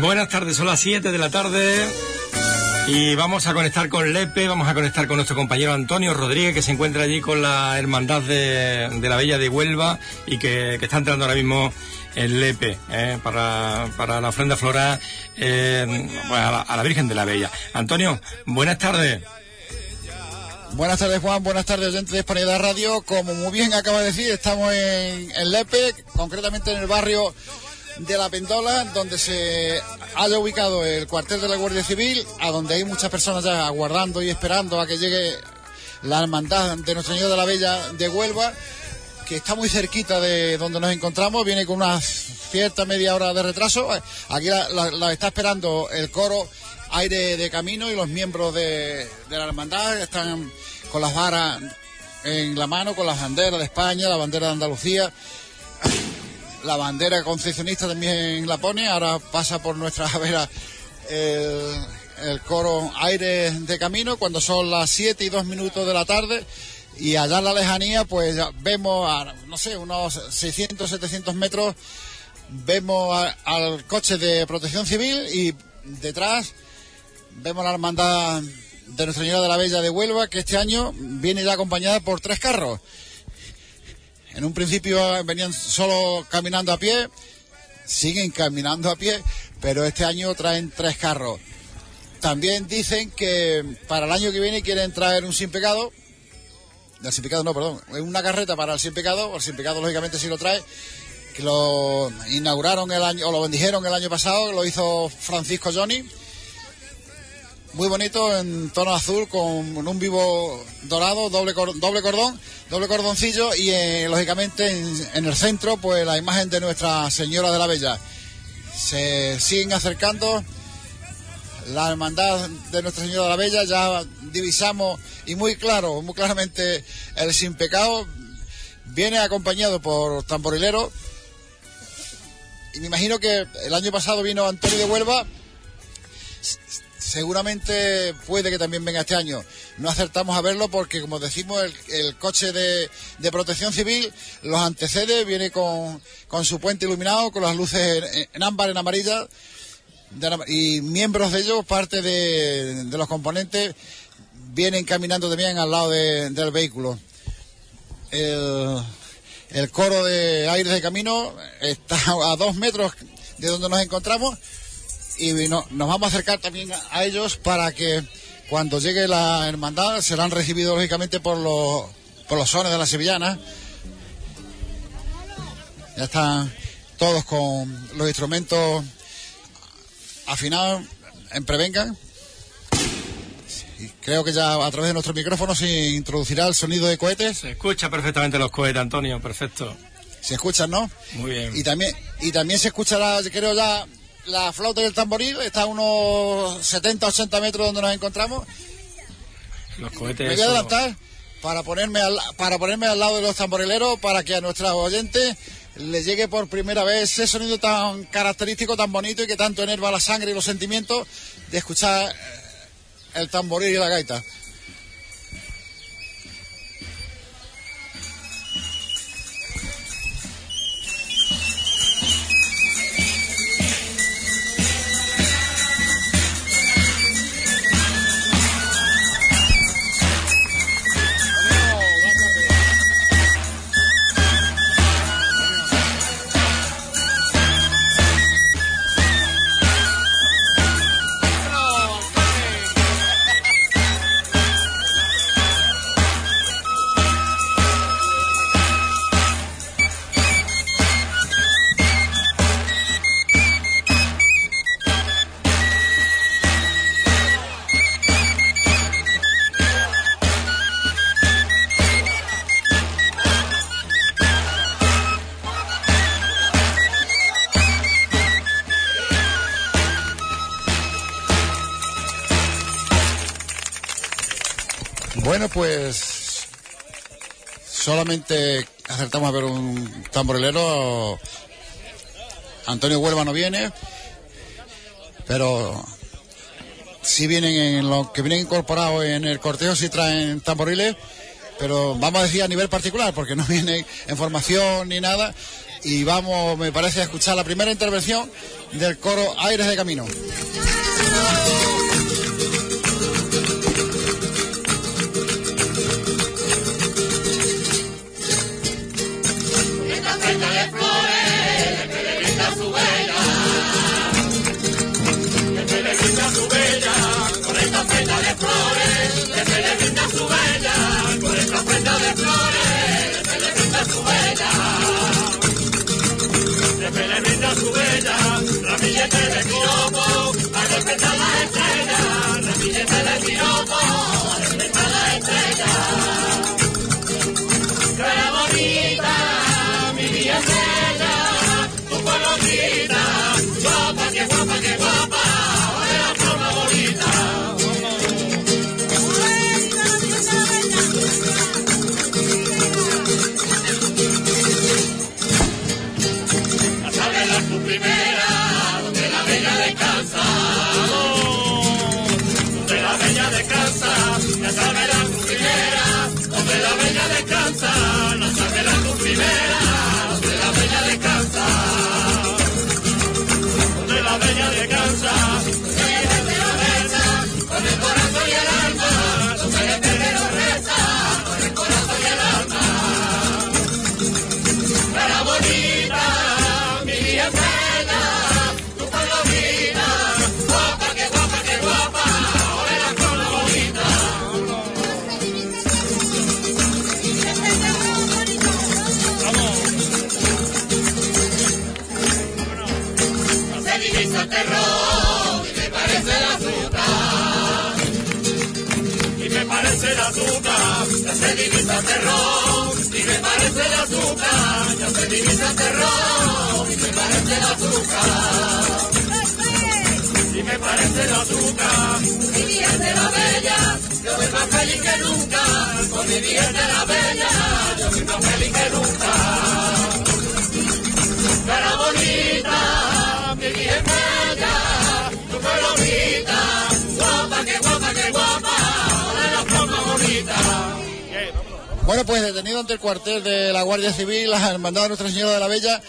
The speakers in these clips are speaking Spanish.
Buenas tardes, son las 7 de la tarde y vamos a conectar con Lepe, vamos a conectar con nuestro compañero Antonio Rodríguez que se encuentra allí con la Hermandad de, la Bella de Huelva y que, está entrando ahora mismo en Lepe eh, para, la ofrenda floral eh, a, la, Virgen de la Bella. Antonio, buenas tardes. Buenas tardes Juan, buenas tardes gente de Hispanidad Radio. Como muy bien acaba de decir, estamos en, en Lepe, concretamente en el barrio de la Pendola, donde se haya ubicado el cuartel de la Guardia Civil, a donde hay muchas personas ya aguardando y esperando a que llegue la hermandad de Nuestra Señora de la Bella de Huelva, que está muy cerquita de donde nos encontramos, viene con una cierta media hora de retraso. Aquí la, está esperando el coro Aire de Camino y los miembros de, la hermandad están con las varas en la mano, con las banderas de España, la bandera de Andalucía. La bandera concesionista también la pone, ahora pasa por nuestra vera el, coro Aire de Camino cuando son las 7 y 2 minutos de la tarde y allá en la lejanía pues vemos a, no sé, unos 600, 700 metros vemos al coche de protección civil y detrás vemos la hermandad de Nuestra Señora de la Bella de Huelva que este año viene ya acompañada por tres carros en un principio venían solo caminando a pie, siguen caminando a pie, pero este año traen tres carros. También dicen que para el año que viene quieren traer un sin pecado. El sin pecado no, perdón. Una carreta para el sin pecado. El sin pecado lógicamente sí lo trae. Que lo inauguraron el año, o lo bendijeron el año pasado, lo hizo Francisco Johnny muy bonito en tono azul con un vivo dorado, doble, doble cordón, doble cordoncillo y eh, lógicamente en, el centro pues la imagen de Nuestra Señora de la Bella. Se siguen acercando la hermandad de Nuestra Señora de la Bella, ya divisamos y muy claro, muy claramente el sin pecado viene acompañado por tamborilero y me imagino que el año pasado vino Antonio de Huelva seguramente puede que también venga este año. No acertamos a verlo porque, como decimos, el, coche de, protección civil los antecede, viene con, su puente iluminado, con las luces en, ámbar, en amarilla, y miembros de ellos, parte de, los componentes, vienen caminando también al lado del vehículo. El, el coro de aire de camino está a dos metros de donde nos encontramos y nos vamos a acercar también a ellos para que cuando llegue la hermandad serán recibidos lógicamente por los, por los sones de la sevillana. Ya están todos con los instrumentos afinados en prevenga. creo que ya a través de nuestro micrófono se introducirá el sonido de cohetes. Se escucha perfectamente los cohetes, Antonio, perfecto. Se escuchan, ¿no? Muy bien. Y también, y también se escuchará, creo ya, la flauta y el tamboril está a unos 70, 80 metros donde nos encontramos. Los cohetes. Me voy a adelantar para ponerme al, para ponerme al lado de los tamborileros para que a nuestros oyentes les llegue por primera vez ese sonido tan característico, tan bonito y que tanto enerva la sangre y los sentimientos de escuchar el tamboril y la gaita. Solamente acertamos a ver un tamborilero. Antonio Huelva no viene, pero si vienen en los que vienen incorporados en el cortejo, si traen tamboriles, pero vamos a decir a nivel particular, porque no vienen en formación ni nada. y vamos, me parece, a escuchar la primera intervención del coro Aires de Camino. Terror y me parece el azúcar, ya se divisa terror y me parece el azúcar. Y me parece el azúcar, mi vida de la bella, yo soy más feliz que nunca, con mi vida de la bella, yo soy más feliz que nunca. Cara bonita, Bueno, pues detenido ante el cuartel de la Guardia Civil, la Hermandad de Nuestra Señora de la Bella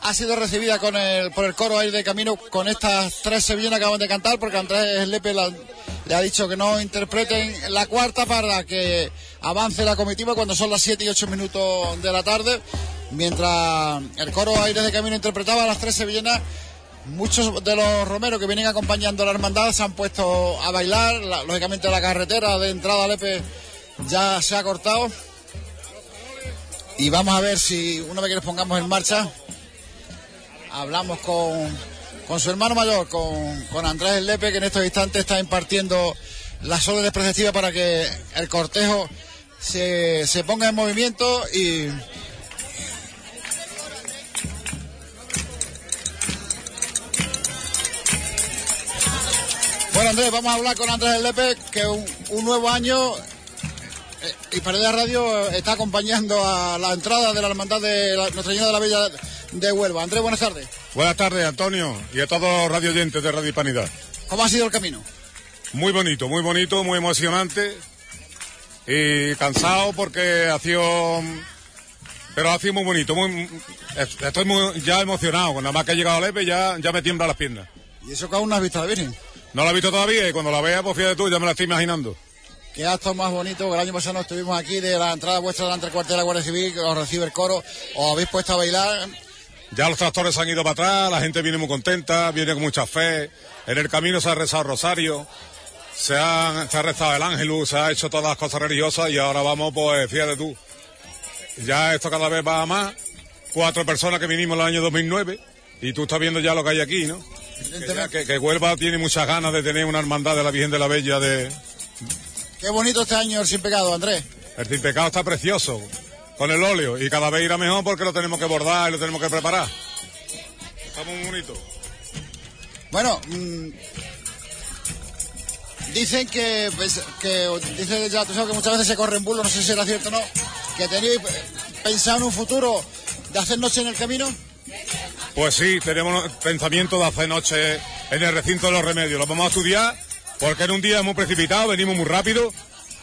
ha sido recibida con el, por el coro ahí de camino con estas tres sevillanas que acaban de cantar, porque Andrés Lepe le ha dicho que no interpreten la cuarta para que avance la comitiva cuando son las 7 y 8 minutos de la tarde. Mientras el coro Aires de Camino interpretaba las tres sevillanas, muchos de los romeros que vienen acompañando a la hermandad se han puesto a bailar. lógicamente la carretera de entrada a Lepe ya se ha cortado. Y vamos a ver si una vez que nos pongamos en marcha, hablamos con, con su hermano mayor, con, con Andrés Lepe, que en estos instantes está impartiendo las órdenes preceptivas para que el cortejo se, se ponga en movimiento y, Bueno, Andrés, vamos a hablar con Andrés Lepe, que un, un nuevo año y Paredes Radio está acompañando a la entrada de la hermandad de Nuestra Señora de la Bella de Huelva. Andrés, buenas tardes. Buenas tardes, Antonio, y a todos los radio oyentes de Radio Hispanidad. ¿Cómo ha sido el camino? Muy bonito, muy bonito, muy emocionante. Y cansado porque ha sido. Pero ha sido muy bonito. Muy... Estoy muy, ya emocionado. Nada más que he llegado a Lepe ya, ya me tiembla las piernas. ¿Y eso que aún no has visto a la Virgen? No la he visto todavía y cuando la vea, pues fíjate tú, ya me la estoy imaginando. Qué acto más bonito. El año pasado estuvimos aquí de la entrada vuestra delante del cuartel de la Guardia Civil, que os recibe el coro, os habéis puesto a bailar. Ya los tractores han ido para atrás, la gente viene muy contenta, viene con mucha fe. En el camino se ha rezado Rosario, se, han, se ha rezado el ángel, se ha hecho todas las cosas religiosas y ahora vamos, pues fíjate tú. Ya esto cada vez va a más. Cuatro personas que vinimos el año 2009 y tú estás viendo ya lo que hay aquí, ¿no? Que, que Huelva tiene muchas ganas de tener una hermandad de la Virgen de la Bella de, Qué bonito este año el Sin Pecado, Andrés. El Sin Pecado está precioso, con el óleo, y cada vez irá mejor porque lo tenemos que bordar y lo tenemos que preparar. Está muy bonito. Bueno, mmm, dicen que, pues, que dice ya tú sabes que muchas veces se corren bulos, no sé si será cierto o no, que tenéis pensado en un futuro de hacer noche en el camino. Pues sí, tenemos pensamiento de hacer noche en el recinto de los remedios. Lo vamos a estudiar porque en un día muy precipitado, venimos muy rápido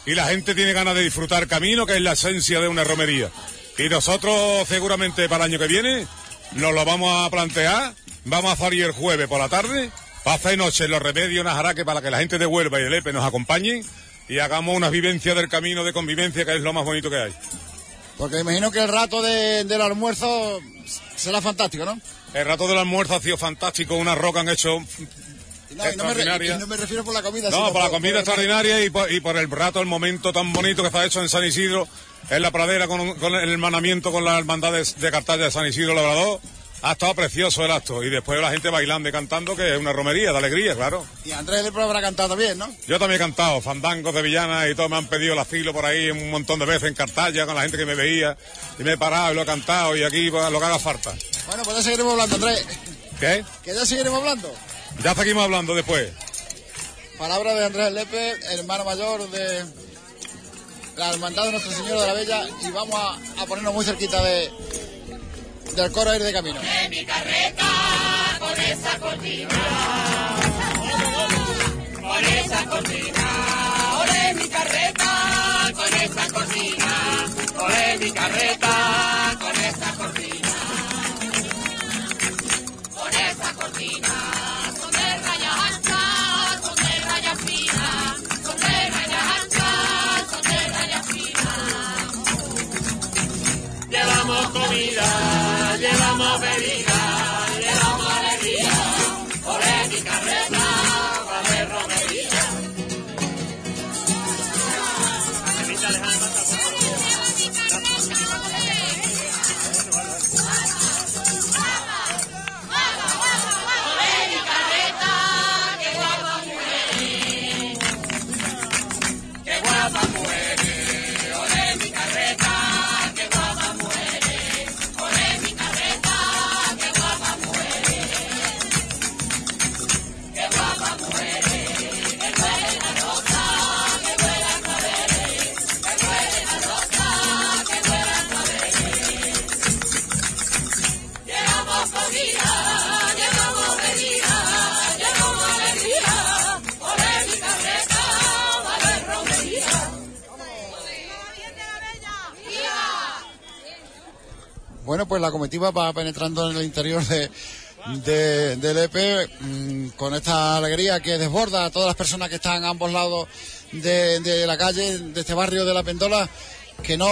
y la gente tiene ganas de disfrutar camino, que es la esencia de una romería. Y nosotros seguramente para el año que viene nos lo vamos a plantear. Vamos a salir el jueves por la tarde para hacer noche en los remedios Najaraque para que la gente de Huelva y el EPE nos acompañen y hagamos unas vivencias del camino de convivencia que es lo más bonito que hay. Porque imagino que el rato de- del almuerzo será fantástico, ¿no? El rato del almuerzo ha sido fantástico, una roca han hecho Y no, y no me, re- Extraordinaria. y no me refiero por la comida, No, sino por la comida por- extraordinaria y por, y por el rato, el momento tan bonito que está hecho en San Isidro, en la pradera con, con el hermanamiento con las hermandades de Cartaya de San Isidro Labrador. Ha estado precioso el acto. Y después la gente bailando y cantando, que es una romería de alegría, claro. Y Andrés Lepro habrá cantado también, ¿no? Yo también he cantado fandangos de Villana y todos me han pedido el asilo por ahí un montón de veces en Cartaya con la gente que me veía. Y me he parado y lo he cantado y aquí pues, lo que haga falta. Bueno, pues ya seguiremos hablando, Andrés. ¿Qué? Que ya seguiremos hablando. Ya seguimos hablando después. Palabra de Andrés Lepe, hermano mayor de la Hermandad de Nuestra Señora de la Bella, y vamos a, a ponernos muy cerquita de del coro a ir de camino. mi carreta con esa cortina. Con esa cortina. Ole mi carreta con esa cortina. Ole mi carreta con esa cortina. Comida, llevamos bebida, Bueno, pues la comitiva va penetrando en el interior de, de- del EP mm, con esta alegría que desborda a todas las personas que están a ambos lados de, de la calle, de este barrio de la Pendola, que no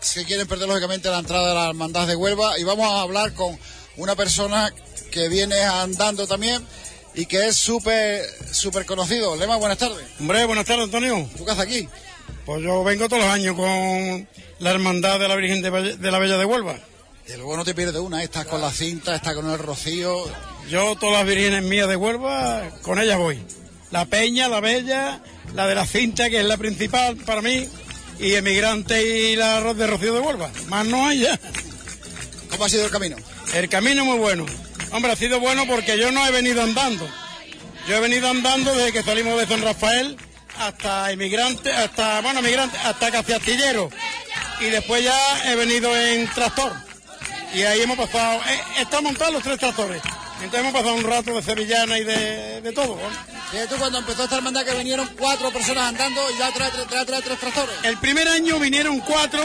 se quieren perder lógicamente la entrada de la hermandad de Huelva. Y vamos a hablar con una persona que viene andando también y que es súper súper conocido. Lema, buenas tardes. Hombre, buenas tardes, Antonio. ¿Tú qué haces aquí? Pues yo vengo todos los años con la Hermandad de la Virgen de la Bella de Huelva. Y luego no te pierdes una, estás con la cinta, estás con el rocío. Yo, todas las virgenes mías de Huelva, con ellas voy. La Peña, la Bella, la de la Cinta, que es la principal para mí, y Emigrante y la de Rocío de Huelva. Más no hay ya. ¿Cómo ha sido el camino? El camino muy bueno. Hombre, ha sido bueno porque yo no he venido andando. Yo he venido andando desde que salimos de San Rafael hasta Emigrante, hasta, bueno, Emigrante, hasta casi Astillero. Y después ya he venido en tractor. Y ahí hemos pasado, eh, están montados los tres tractores. Entonces hemos pasado un rato de sevillana y de, de todo. Fíjate tú cuando empezó esta hermandad que vinieron cuatro personas andando y ya trae, trae, trae, trae tres tractores. El primer año vinieron cuatro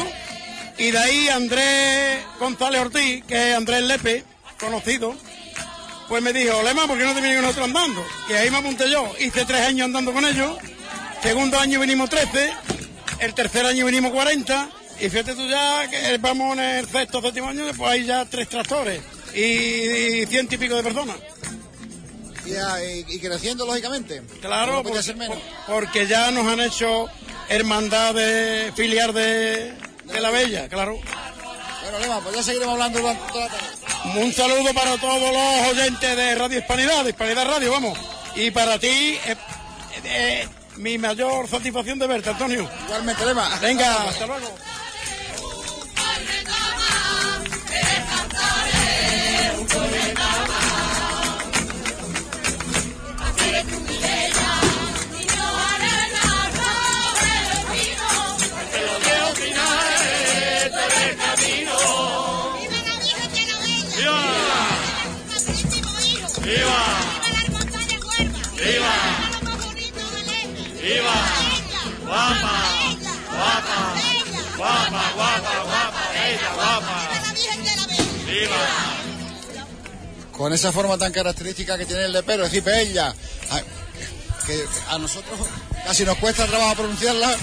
y de ahí Andrés González Ortiz, que es Andrés Lepe, conocido, pues me dijo, Lema, ¿por qué no te vienes con nosotros andando? Y ahí me apunté yo. Hice tres años andando con ellos. Segundo año vinimos 13. El tercer año vinimos 40. Y fíjate tú ya que vamos en el sexto, séptimo año, pues hay ya tres tractores y, y ciento y pico de personas. Y, ah, y- y creciendo, lógicamente. Claro, porque, menos. porque ya nos han hecho hermandad de filiar de, de la Bella, claro. Bueno, Lema, pues ya seguiremos hablando durante toda la tarde. Un saludo para todos los oyentes de Radio Hispanidad, de Hispanidad Radio, vamos. Y para ti, eh, eh, mi mayor satisfacción de verte, Antonio. Igualmente, Lema. Venga, hasta luego. Con esa forma tan característica que tiene el lepero, es decir, Peella, a- que a nosotros casi nos cuesta trabajo pronunciarla.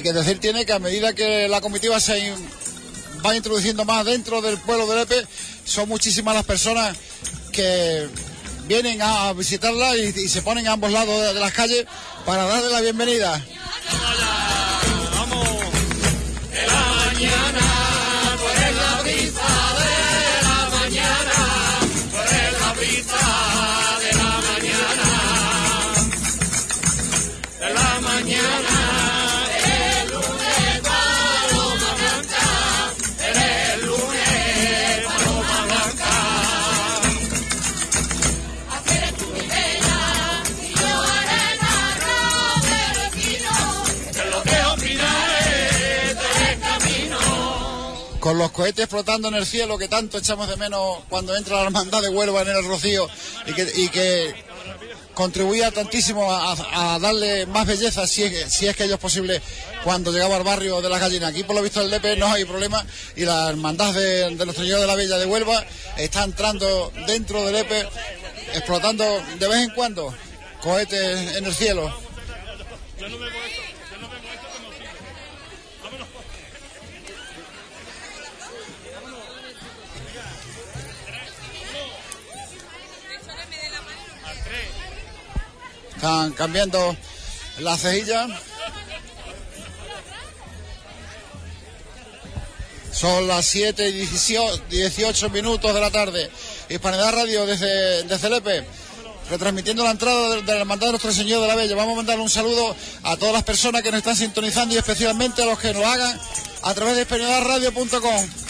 Ni que decir tiene que a medida que la comitiva se va introduciendo más dentro del pueblo de Lepe, son muchísimas las personas que vienen a visitarla y, y se ponen a ambos lados de, de las calles para darle la bienvenida. Con los cohetes flotando en el cielo que tanto echamos de menos cuando entra la hermandad de Huelva en el Rocío y que, y que contribuía tantísimo a, darle más belleza, si es, si es que ello es posible, cuando llegaba al barrio de las gallinas. Aquí, por lo visto, el Lepe no hay problema y la hermandad de, de Nuestro Señor de la Bella de Huelva está entrando dentro del Lepe, explotando de vez en cuando cohetes en el cielo. Están cambiando la cejilla. Son las 7 y 18, 18 minutos de la tarde. Hispanidad Radio desde, desde Lepe. Retransmitiendo la entrada de, de la hermandad de Nuestro Señor de la Bella. Vamos a mandar un saludo a todas las personas que nos están sintonizando y especialmente a los que nos hagan a través de hispanidadradio.com.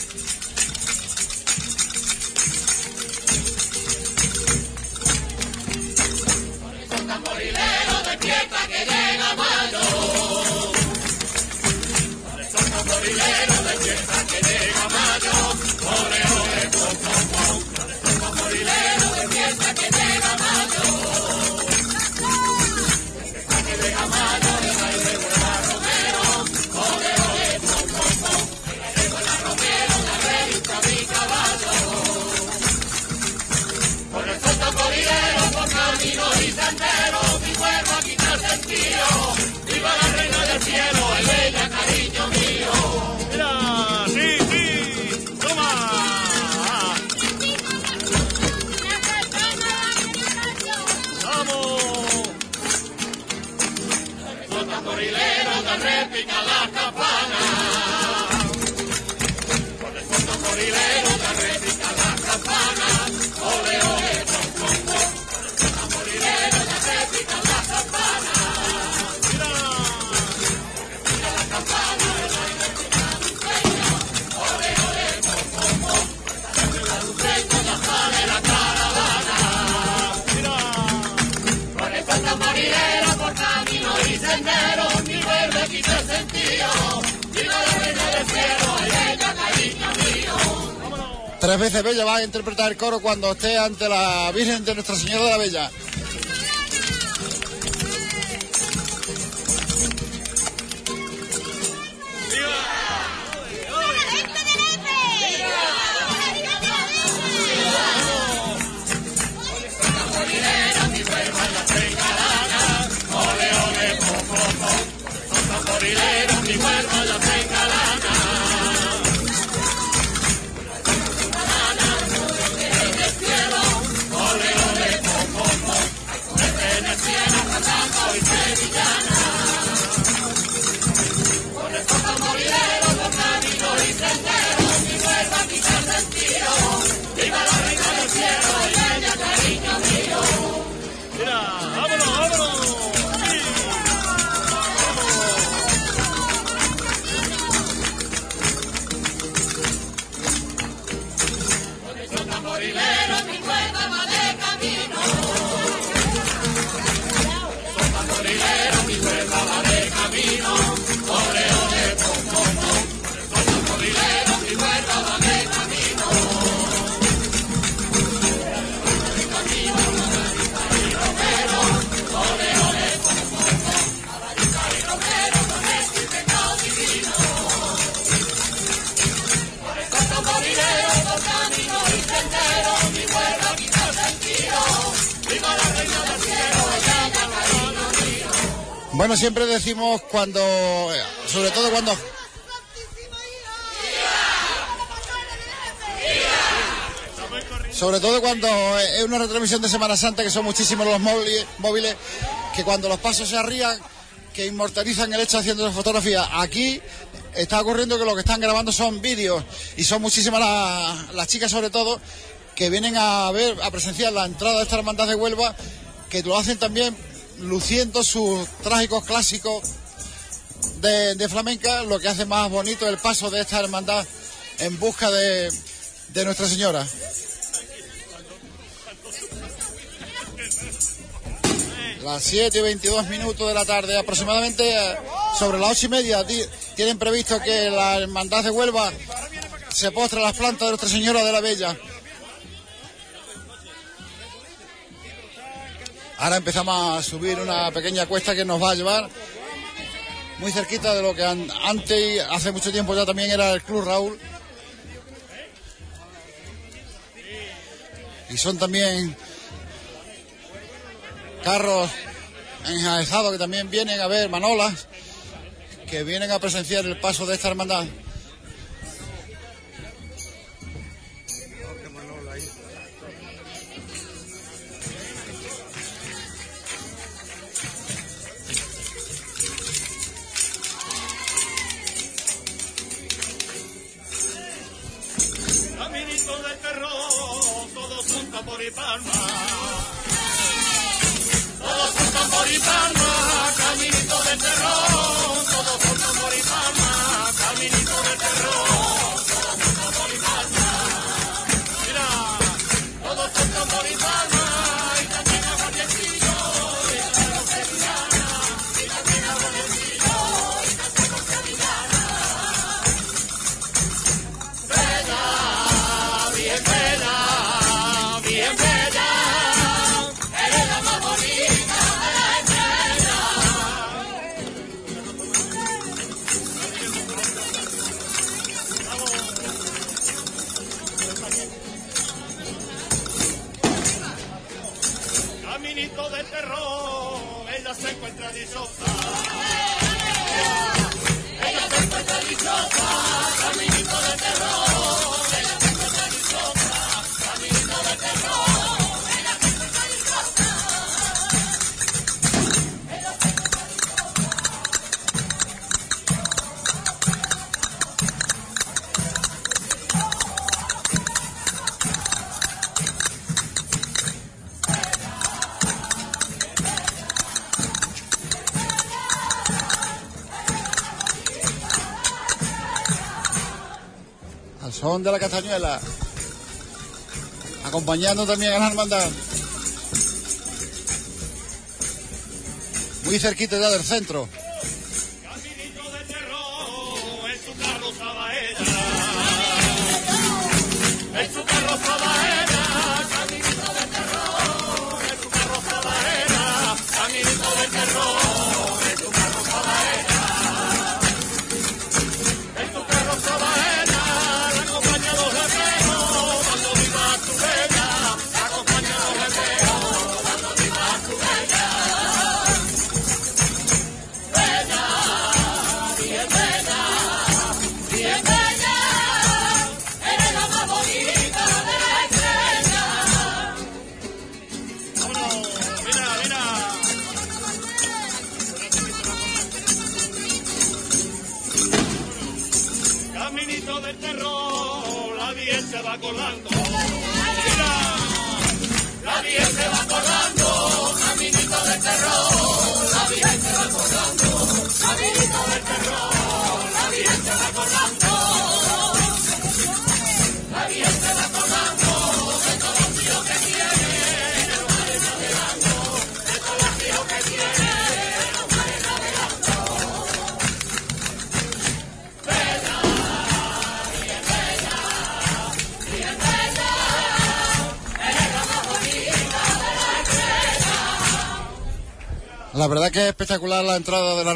Mira, Tres veces Bella va a interpretar el coro cuando esté ante la Virgen de Nuestra Señora de la Bella. Bueno, siempre decimos cuando, sobre todo cuando sobre todo cuando es una retransmisión de Semana Santa, que son muchísimos los móviles, que cuando los pasos se arrían, que inmortalizan el hecho haciendo fotografía. Aquí está ocurriendo que lo que están grabando son vídeos y son muchísimas las, las chicas sobre todo que vienen a ver, a presenciar la entrada de esta hermandad de Huelva, que lo hacen también luciendo sus trágicos clásicos de, flamenca, lo que hace más bonito el paso de esta hermandad en busca de, de Nuestra Señora. Las 7 y 22 minutos de la tarde, aproximadamente eh, sobre las 8 y media, tienen previsto que la hermandad de Huelva se postre a las plantas de Nuestra Señora de la Bella. Ahora empezamos a subir una pequeña cuesta que nos va a llevar muy cerquita de lo que antes, hace mucho tiempo ya también era el Club Raúl. Y son también carros enjaezados que también vienen a ver manolas, que vienen a presenciar el paso de esta hermandad. Palma. Todos tambor y palma, caminito de terror. Son de la Castañuela, acompañando también a la hermandad. Muy cerquita ya del centro.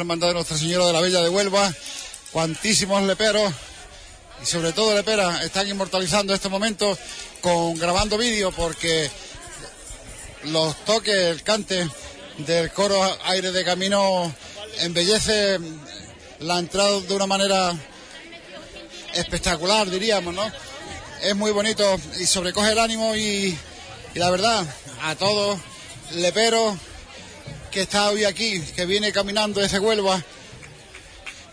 Hermandad de Nuestra Señora de la Bella de Huelva. Cuantísimos leperos y sobre todo leperas están inmortalizando este momento con grabando vídeo porque los toques, el cante del coro aire de camino embellece la entrada de una manera espectacular, diríamos, ¿no? Es muy bonito y sobrecoge el ánimo y, la verdad, a todos, Lepero, que está hoy aquí, que viene caminando desde Huelva,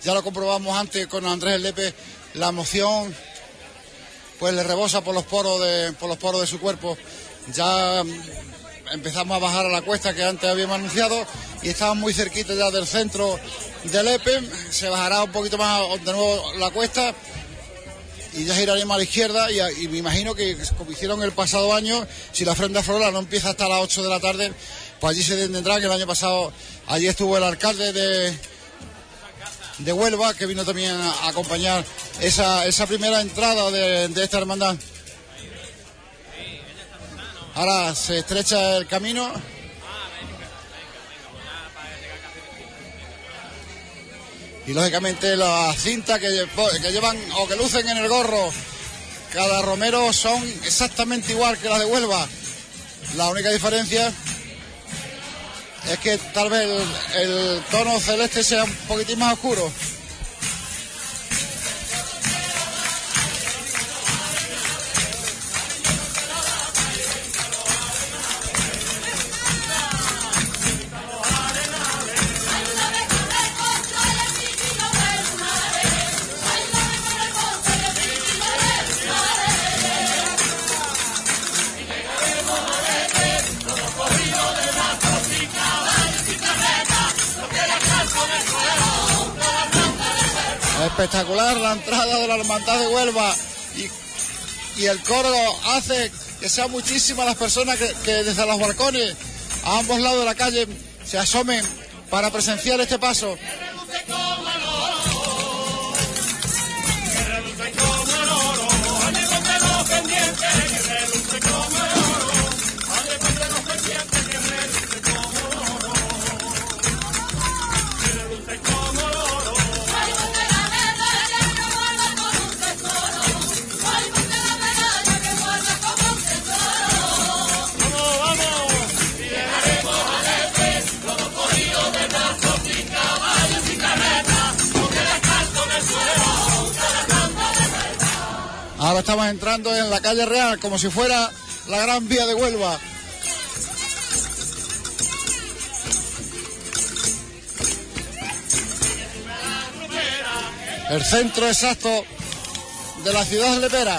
ya lo comprobamos antes con Andrés Lepe, la emoción pues le rebosa por los poros de, por los poros de su cuerpo. Ya empezamos a bajar a la cuesta que antes habíamos anunciado y estamos muy cerquita ya del centro del Lepe. Se bajará un poquito más de nuevo la cuesta y ya giraremos a la izquierda y, me imagino que como hicieron el pasado año, si la ofrenda floral no empieza hasta las 8 de la tarde, pues allí se tendrá que el año pasado allí estuvo el alcalde de, de Huelva que vino también a acompañar esa, esa primera entrada de, de esta hermandad. Ahora se estrecha el camino. Y lógicamente las cintas que, que llevan o que lucen en el gorro cada romero son exactamente igual que las de Huelva. La única diferencia es que tal vez el, el tono celeste sea un poquitín más oscuro. Espectacular la entrada de la hermandad de Huelva y, el coro hace que sean muchísimas las personas que, desde los balcones a ambos lados de la calle se asomen para presenciar este paso. Entrando en la calle Real como si fuera la gran vía de Huelva. El centro exacto de la ciudad de Lepera.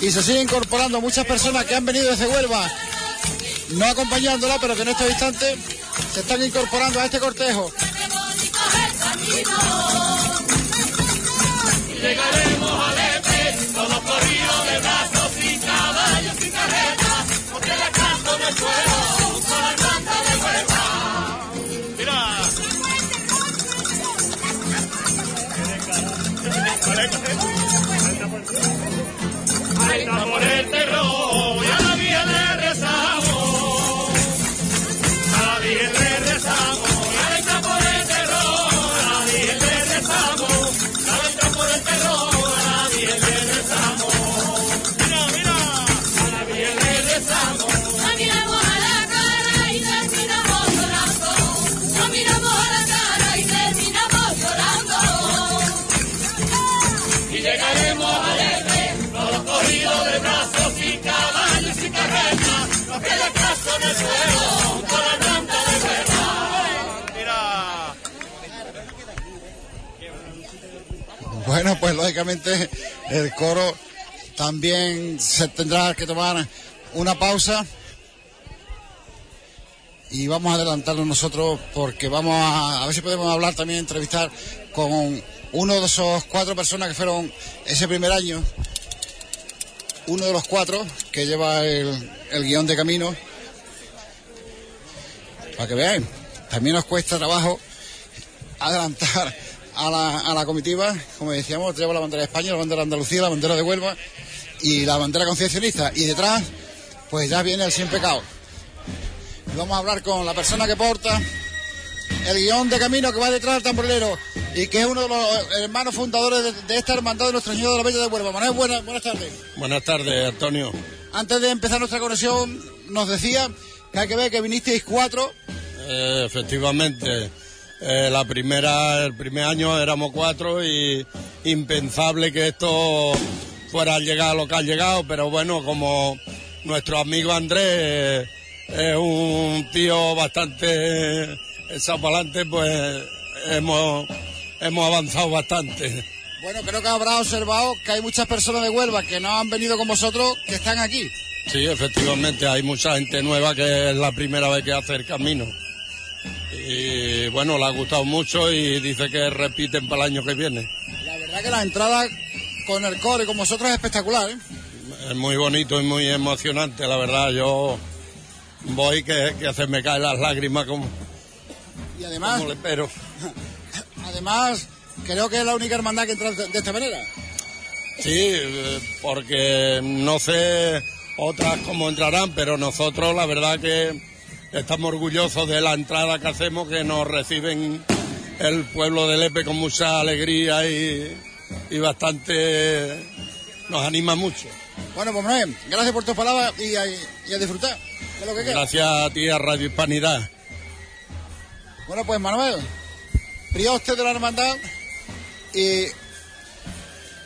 Y se sigue incorporando muchas personas que han venido desde Huelva no acompañándola, pero que en este instante se están incorporando a este cortejo. Bueno, pues lógicamente el coro también se tendrá que tomar una pausa. Y vamos a adelantarlo nosotros porque vamos a, a ver si podemos hablar también, entrevistar con uno de esos cuatro personas que fueron ese primer año, uno de los cuatro que lleva el, el guion de camino, para que vean, también nos cuesta trabajo adelantar a la, a la comitiva, como decíamos, tenemos la bandera de España, la bandera de Andalucía, la bandera de Huelva y la bandera conciencialista. Y detrás, pues ya viene el sin pecado. Vamos a hablar con la persona que porta el guion de camino que va detrás del tamborero. y que es uno de los hermanos fundadores de, esta hermandad de Nuestra Señora de la Bella de Huelva. Manuel, buenas, buenas tardes. Buenas tardes, Antonio. Antes de empezar nuestra conexión, nos decía que hay que ver que vinisteis cuatro. Eh, efectivamente. Eh, la primera, el primer año éramos cuatro y impensable que esto fuera a llegar a lo que ha llegado, pero bueno, como nuestro amigo Andrés es un tío bastante adelante, pues hemos, hemos avanzado bastante. Bueno, creo que habrá observado que hay muchas personas de Huelva que no han venido con vosotros, que están aquí. Sí, efectivamente, hay mucha gente nueva que es la primera vez que hace el camino. Y bueno, le ha gustado mucho y dice que repiten para el año que viene. La verdad que la entrada con el core con vosotros es espectacular, ¿eh? Es muy bonito y muy emocionante, la verdad. Yo voy que, que se me caen las lágrimas como, y además, como le espero. Además, creo que es la única hermandad que entra de esta manera. Sí, porque no sé otras cómo entrarán, pero nosotros la verdad que estamos orgullosos de la entrada que hacemos, que nos reciben el pueblo de Lepe con mucha alegría y, y bastante nos anima mucho. Bueno, pues Manuel, gracias por tus palabras y a, y a disfrutar de lo que queda. Gracias a ti, a Radio Hispanidad. Bueno, pues Manuel, prioste de la hermandad y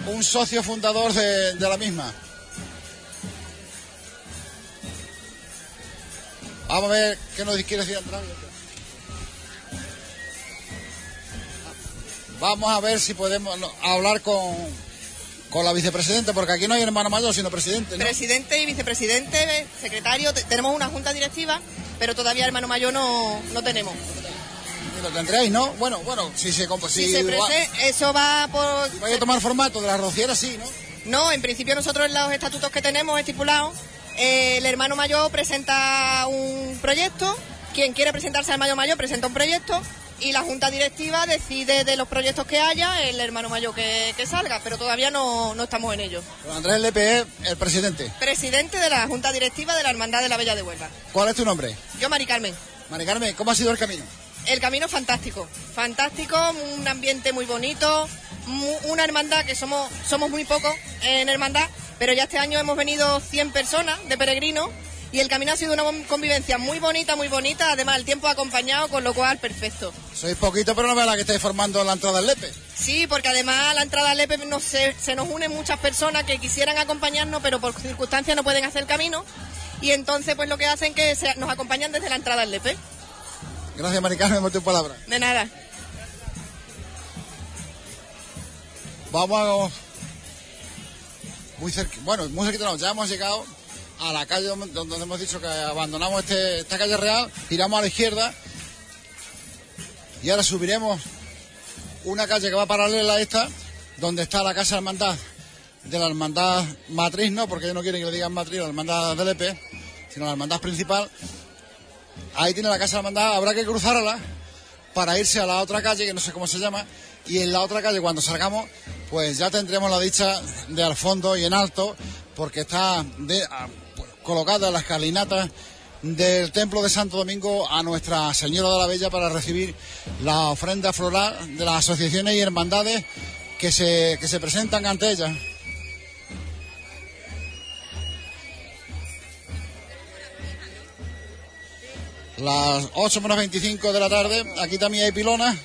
un socio fundador de, de la misma. Vamos a ver qué nos quiere decir Andrés. Vamos a ver si podemos hablar con, con la vicepresidenta, porque aquí no hay hermano mayor, sino presidente. ¿no? Presidente y vicepresidente, secretario, te- tenemos una junta directiva, pero todavía hermano mayor no, no tenemos. Y lo tendréis, ¿no? Bueno, bueno, si se, Si si se va- prese- eso va por... si vaya a tomar formato de la rociera, sí, ¿no? No, en principio nosotros en los estatutos que tenemos estipulados, el hermano mayor presenta un proyecto, quien quiere presentarse al mayor mayor presenta un proyecto y la junta directiva decide de los proyectos que haya el hermano mayor que, que salga, pero todavía no, no estamos en ello. Pero Andrés Lepe es el presidente. Presidente de la junta directiva de la Hermandad de la Bella de Huelva. ¿Cuál es tu nombre? Yo, Mari Carmen. Mari Carmen, ¿cómo ha sido el camino? El camino fantástico, fantástico, un ambiente muy bonito, una hermandad que somos, somos muy pocos en hermandad, pero ya este año hemos venido 100 personas de peregrinos y el camino ha sido una convivencia muy bonita, muy bonita, además el tiempo ha acompañado, con lo cual perfecto. Sois poquito, pero no veas la que estáis formando la entrada del Lepe. Sí, porque además a la entrada al EPE no se, se nos unen muchas personas que quisieran acompañarnos, pero por circunstancias no pueden hacer el camino. Y entonces pues lo que hacen que se- nos acompañan desde la entrada al EPE. Gracias, Mari Carmen, por tu palabra. De nada. Vamos muy cerca, bueno, muy cerquita no, ya hemos llegado a la calle donde, donde hemos dicho que abandonamos este, esta calle real, giramos a la izquierda y ahora subiremos una calle que va paralela a esta, donde está la casa hermandad de la hermandad matriz, no, porque ellos no quieren que le digan matriz, la hermandad del EP, sino la hermandad principal. Ahí tiene la casa hermandad, habrá que cruzarla para irse a la otra calle, que no sé cómo se llama, y en la otra calle cuando salgamos, pues ya tendremos la dicha de al fondo y en alto, porque está de- a- pues, colocada la escalinata del templo de Santo Domingo a Nuestra Señora de la Bella para recibir la ofrenda floral de las asociaciones y hermandades que se, que se presentan ante ella. Las 8 menos 25 de la tarde, aquí también hay pilonas.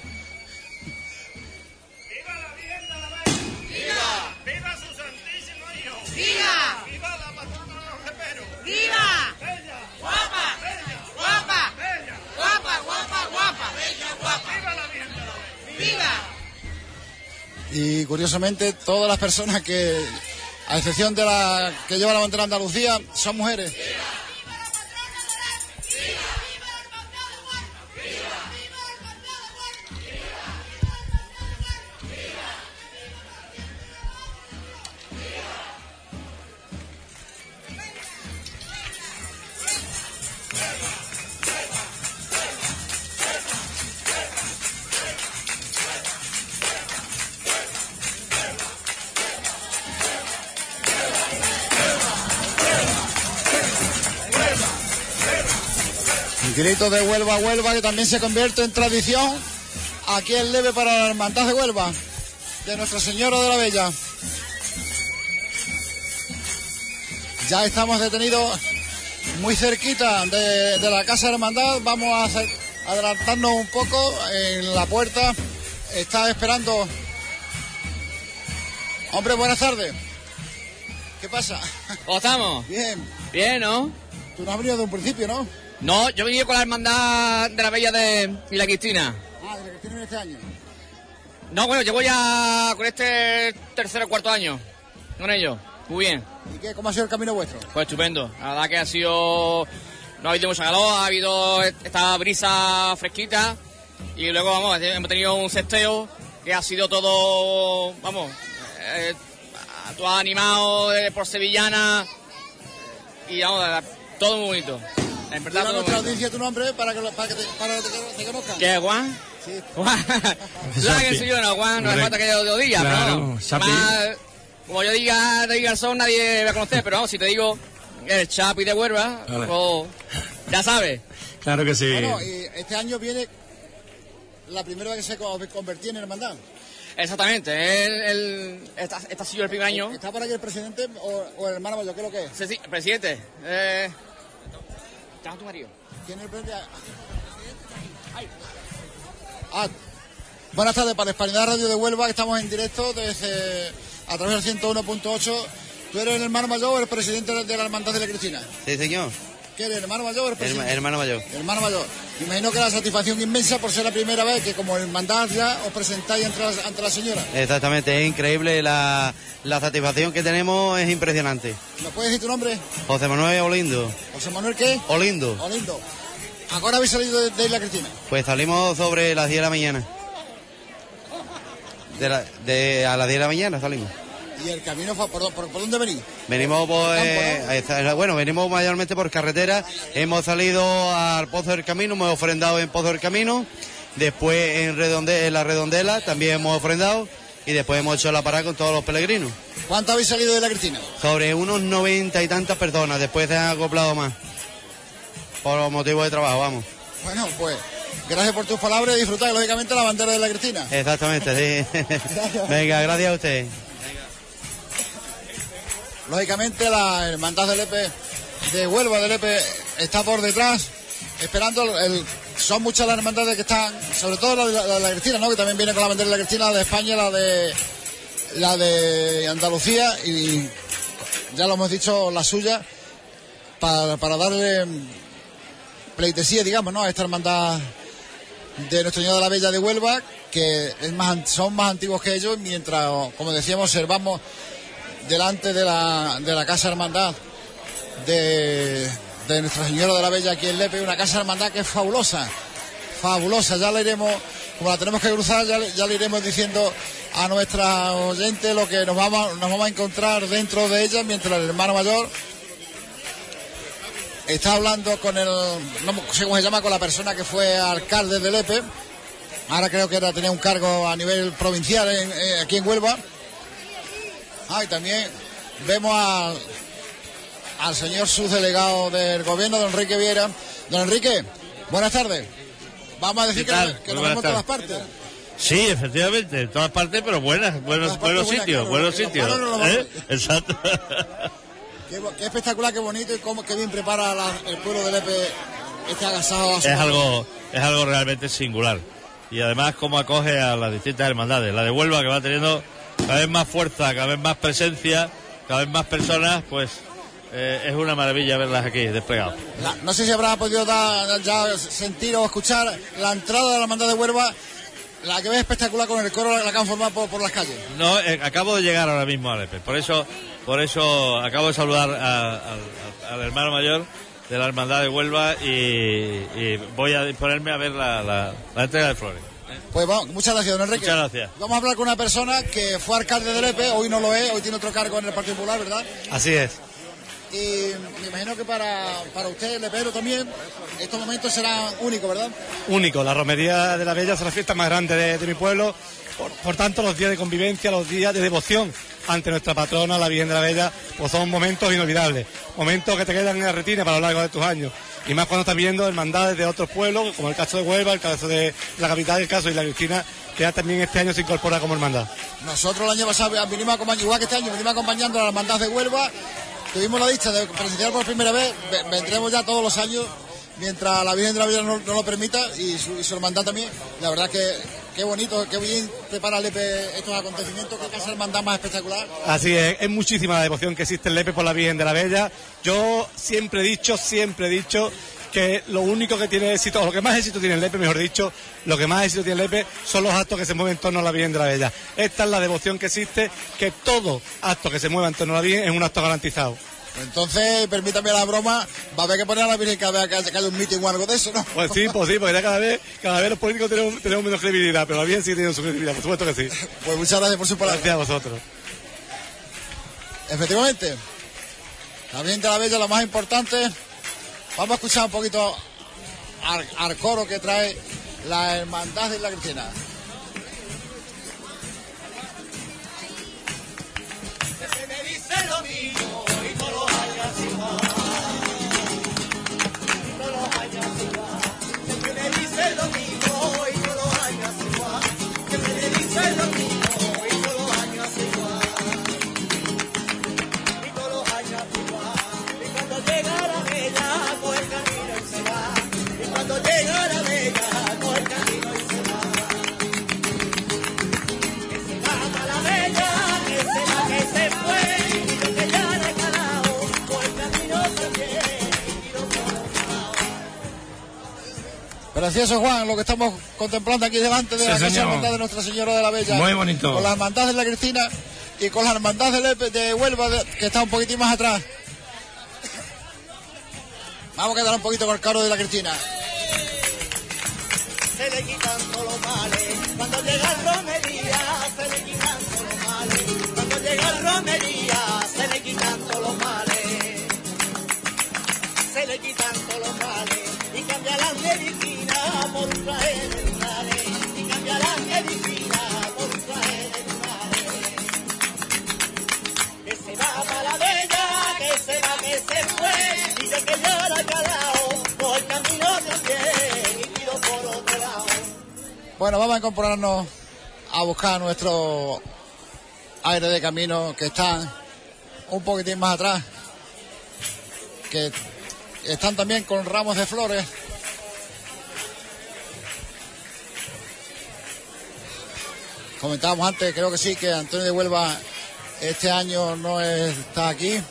¡Viva su santísimo hijo! ¡Viva! ¡Viva la patrona de los reperos! ¡Viva! ¡Bella! ¡Guapa! ¡Bella! ¡Guapa! ¡Bella! ¡Guapa, guapa, guapa! ¡Bella! guapa! ¡Viva la Virgen de la Bella! ¡Viva! Y curiosamente, todas las personas que, a excepción de la que lleva la bandera de Andalucía, son mujeres. El grito de Huelva, Huelva, que también se convierte en tradición aquí el leve para la hermandad de Huelva, de Nuestra Señora de la Bella. Ya estamos detenidos muy cerquita de, de la Casa de Hermandad. Vamos a hacer- adelantarnos un poco en la puerta. Está esperando. Hombre, buenas tardes. ¿Qué pasa? ¿Cómo estamos? Bien. Bien, ¿no? Tú no has venido de un principio, ¿no? No, yo he venido con la hermandad de la Bella de y la Cristina. Ah, de la que tienen este año. No, bueno, llevo ya con este tercer o cuarto año con ellos. Muy bien, ¿Y qué? ¿Cómo ha sido el camino vuestro? pues estupendo. La verdad que ha sido... No ha habido mucha calor, ha habido esta brisa fresquita y luego, vamos, hemos tenido un cesteo que ha sido todo, vamos, eh, todo animado eh, por sevillana y vamos, todo muy bonito. En verdad, Dile a nuestra audiencia tu nombre para que, lo- para que, te, para que te, te conozcan. ¿Qué, Juan? Sí. Juan. La que soy yo, no, Juan, no hace falta que yo lo diga, claro, pero no. Chapi. Más, como yo diga, te diga el son, nadie me va a conocer, pero vamos, si te digo el Chapi de Huelva, Vale. pues, ya sabes. Claro que sí. Bueno, y este año viene la primera vez que se co- convertía en hermandad. Exactamente, el, el, esta, esta ha sido el primer año. ¿Está por aquí el presidente o, o el hermano mayor? ¿Qué es lo que es? Sí, sí, presidente, eh... ¿Estás tu marido? ¿Quién es el presidente? Ah, buenas tardes para Hispanidad Radio de Huelva, que estamos en directo desde a través del 101.8. ¿Tú eres el hermano mayor o el presidente de la hermandad de la Cristina? Sí, señor. ¿Qué eres, el hermano mayor el Herma- hermano mayor. Hermano mayor, me imagino que la satisfacción inmensa por ser la primera vez que como hermandad ya os presentáis ante la, ante la señora. Exactamente, es increíble. La, la satisfacción que tenemos es impresionante. ¿Me puedes decir tu nombre? José Manuel Olindo. José Manuel, ¿qué? Olindo. Olindo. Ahora habéis salido de, de Isla Cristina. Pues salimos sobre las 10 de la mañana. De la- de- a las 10 de la mañana salimos. ¿Y el camino fue por, por, por dónde venís? Venimos pues, ¿no? a esta- bueno, venimos mayormente por carretera. Hemos salido al Pozo del Camino, hemos ofrendado en Pozo del Camino. Después en, Redonde- en la Redondela también hemos ofrendado. Y después hemos hecho la parada con todos los peregrinos. ¿Cuánto habéis salido de la Cristina? Sobre unos 90 y tantas personas. Después se han acoplado más. Por motivo de trabajo, vamos. Bueno, pues gracias por tus palabras y disfrutar lógicamente la bandera de la Cristina. Exactamente, sí. Venga, gracias a usted. Lógicamente la hermandad del EPE de Huelva del EPE está por detrás esperando el, son muchas las hermandades que están, sobre todo la de la, Cristina, ¿no? Que también viene con la bandera de la Cristina, la de España, la de la de Andalucía y ya lo hemos dicho la suya para, para darle pleitesía, digamos, ¿no? A esta hermandad de Nuestra Señora de la Bella de Huelva, que son más antiguos que ellos, mientras, como decíamos, observamos delante de la, de la Casa Hermandad de, de Nuestra Señora de la Bella aquí en Lepe, una Casa Hermandad que es fabulosa, fabulosa, ya le iremos, como la tenemos que cruzar, ya, ya le iremos diciendo a nuestra oyente lo que nos vamos, nos vamos a encontrar dentro de ella, mientras el hermano mayor está hablando con el, no sé cómo se llama, con la persona que fue alcalde de Lepe, ahora creo que era, tenía un cargo a nivel provincial en- eh, aquí en Huelva, Ah, y también vemos al, al señor subdelegado del gobierno, don Enrique Viera. Don Enrique, buenas tardes. Vamos a decir ¿Qué que, que nos vemos en todas partes. Sí, efectivamente, en todas partes, pero buenas, buenos, buenos sitios, buenos sitios. ¿eh? Exacto. Qué, espectacular, qué bonito y cómo, qué bien prepara la- el pueblo de Lepe este agasajo. es algo, es algo realmente singular. Y además cómo acoge a las distintas hermandades. La de Huelva que va teniendo cada vez más fuerza, cada vez más presencia, cada vez más personas, pues eh, es una maravilla verlas aquí desplegadas. La- no sé si habrá podido dar, ya sentir o escuchar la entrada de la hermandad de Huelva, la que ve espectacular con el coro la que han formado por, por las calles. No, eh, acabo de llegar ahora mismo a Lepe. Por eso, por eso acabo de saludar a- al, hermano mayor de la hermandad de Huelva y, y voy a disponerme a ver la, la- la entrega de flores. Pues vamos, muchas gracias, don Enrique. Muchas gracias. Vamos a hablar con una persona que fue alcalde de Lepe, hoy no lo es, hoy tiene otro cargo en el Partido Popular, ¿verdad? Así es. Y me imagino que para, para usted, Lepero, también, estos momentos serán únicos, ¿verdad? único. La romería de la Bella es la fiesta más grande de, de mi pueblo. Por, por tanto, los días de convivencia, los días de devoción ante nuestra patrona, la Virgen de la Bella, pues son momentos inolvidables. Momentos que te quedan en la retina para lo largo de tus años. Y más cuando estás viendo hermandades de otros pueblos, como el caso de Huelva, el caso de la capital, el caso de la Cristina, que ya también este año se incorpora como hermandad. Nosotros el año pasado vinimos acompañando, igual que este año, venimos acompañando a la hermandad de Huelva. Tuvimos la dicha de presenciar por primera vez, ve- vendremos ya todos los años mientras la Virgen de la Villa no, no lo permita y su, y su hermandad también. La verdad que qué bonito, qué bien prepara Lepe estos acontecimientos, que es la hermandad más espectacular. Así es, es muchísima la devoción que existe en Lepe por la Virgen de la Bella. Yo siempre he dicho, siempre he dicho que lo único que tiene éxito, o lo que más éxito tiene en Lepe, mejor dicho, lo que más éxito tiene en Lepe son los actos que se mueven en torno a la Virgen de la Bella. Esta es la devoción que existe, que todo acto que se mueva en torno a la Virgen es un acto garantizado. Entonces, permítame la broma, va a haber que poner a la Virgen cada vez que haya, un meeting o algo de eso, ¿no? Pues sí, pues sí, porque ya cada vez, cada vez los políticos tenemos, tenemos menos credibilidad, pero la Virgen sí tiene su credibilidad, por supuesto que sí. Pues muchas gracias por su palabra. Gracias a vosotros. Efectivamente, la Virgen de la Bella, lo más importante. Vamos a escuchar un poquito al, al coro que trae la Hermandad de la Cristina. Se me dice lo mismo cuando llega la bella, coge el camino y se va. Que se va para la bella, que se va, que se fue. Y yo que ya la he calado, por el camino también. Y lo puedo Precioso Juan, lo que estamos contemplando aquí delante de Sí, la Casa. Hermandad de Nuestra Señora de la Bella. Muy bonito. Con la Hermandad de la Cristina y con la Hermandad de, Lepe- de Huelva, de- que está un poquitín más atrás. Vamos a quedar un poquito con el caro de la Cristina. Se le quitan todos los males. Cuando llega el romería, se le quitan todos los males. Cuando llega romería, se le quitan todos los males. Se le quitan todos los males. Y cambia la medicina por un traje de. Y cambia la medicina por un traje de. Que se va para la bella, que se va, que se fue. Dice que la Bueno, vamos a incorporarnos a buscar nuestro aire de camino que están un poquitín más atrás, que están también con ramos de flores. Comentábamos antes, creo que sí, que Antonio de Huelva este año no está aquí.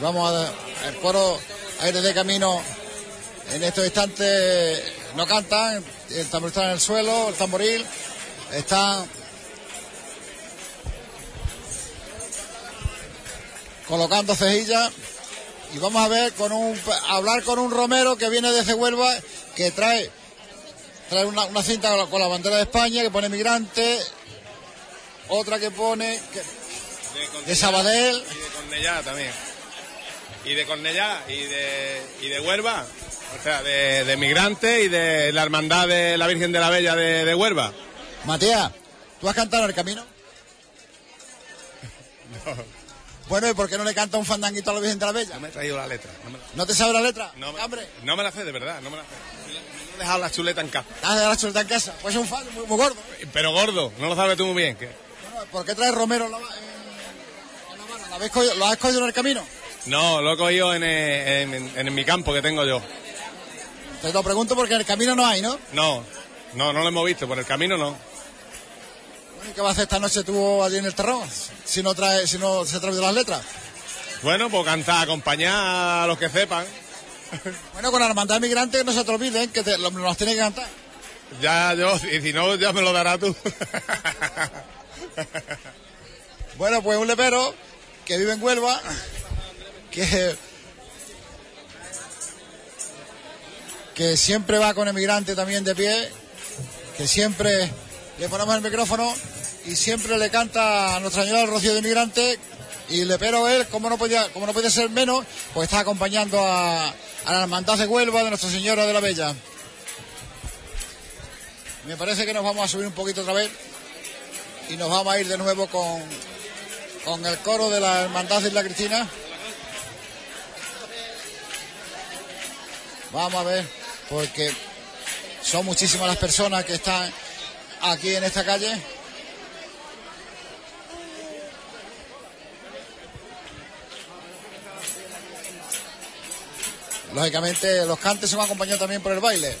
Vamos a el coro aire de camino en estos instantes no cantan, el tambor está en el suelo, el tamboril, están colocando cejillas y vamos a ver con un a hablar con un romero que viene desde Huelva que trae trae una, una cinta con la, con la bandera de España que pone migrante otra que pone que- de Sabadell Y de Cornellá también. Y de Cornellá y de, y de Huelva. O sea, de, de migrantes y de la hermandad de la Virgen de la Bella de, de Huelva. Matías, ¿tú has cantado en el camino? Bueno, ¿y por qué no le canta un fandanguito a la Virgen de la Bella? No me he traído la letra. No me, ¿No te sabe la letra? no me- Hombre, no me la sé, de verdad, no me la sé. No he dejado la chuleta en casa. has de la chuleta en casa. Pues es un fan muy, muy gordo. Pero gordo, no lo sabes tú muy bien. Bueno, ¿Por qué trae Romero en la, en- la mano? ¿Lo, habéis cogido- ¿Lo has cogido en el camino? No, lo he cogido en, eh, en, en- en mi campo que tengo yo. Te lo pregunto porque en el camino no hay, ¿no? No, no, no lo hemos visto, por el camino no. ¿y ¿Qué vas a hacer esta noche tú allí en el terrón? Si no, trae, si no se trae de las letras. Bueno, pues cantar, acompañar a los que sepan. Bueno, con la hermandad migrante no se te olviden que te, lo- nos tiene que cantar. Ya yo, y si no, ya me lo darás tú. Bueno, pues un lepero que vive en Huelva, que, que siempre va con el migrante también de pie, que siempre le ponemos el micrófono y siempre le canta a Nuestra Señora Rocío de Migrante y el lepero él, como no podía, como no podía ser menos, pues está acompañando a, a la hermandad de Huelva de Nuestra Señora de la Bella. Me parece que nos vamos a subir un poquito otra vez y nos vamos a ir de nuevo con, con el coro de la Hermandad de la Cristina. Vamos a ver, porque son muchísimas las personas que están aquí en esta calle. Lógicamente los cantes son acompañados también por el baile.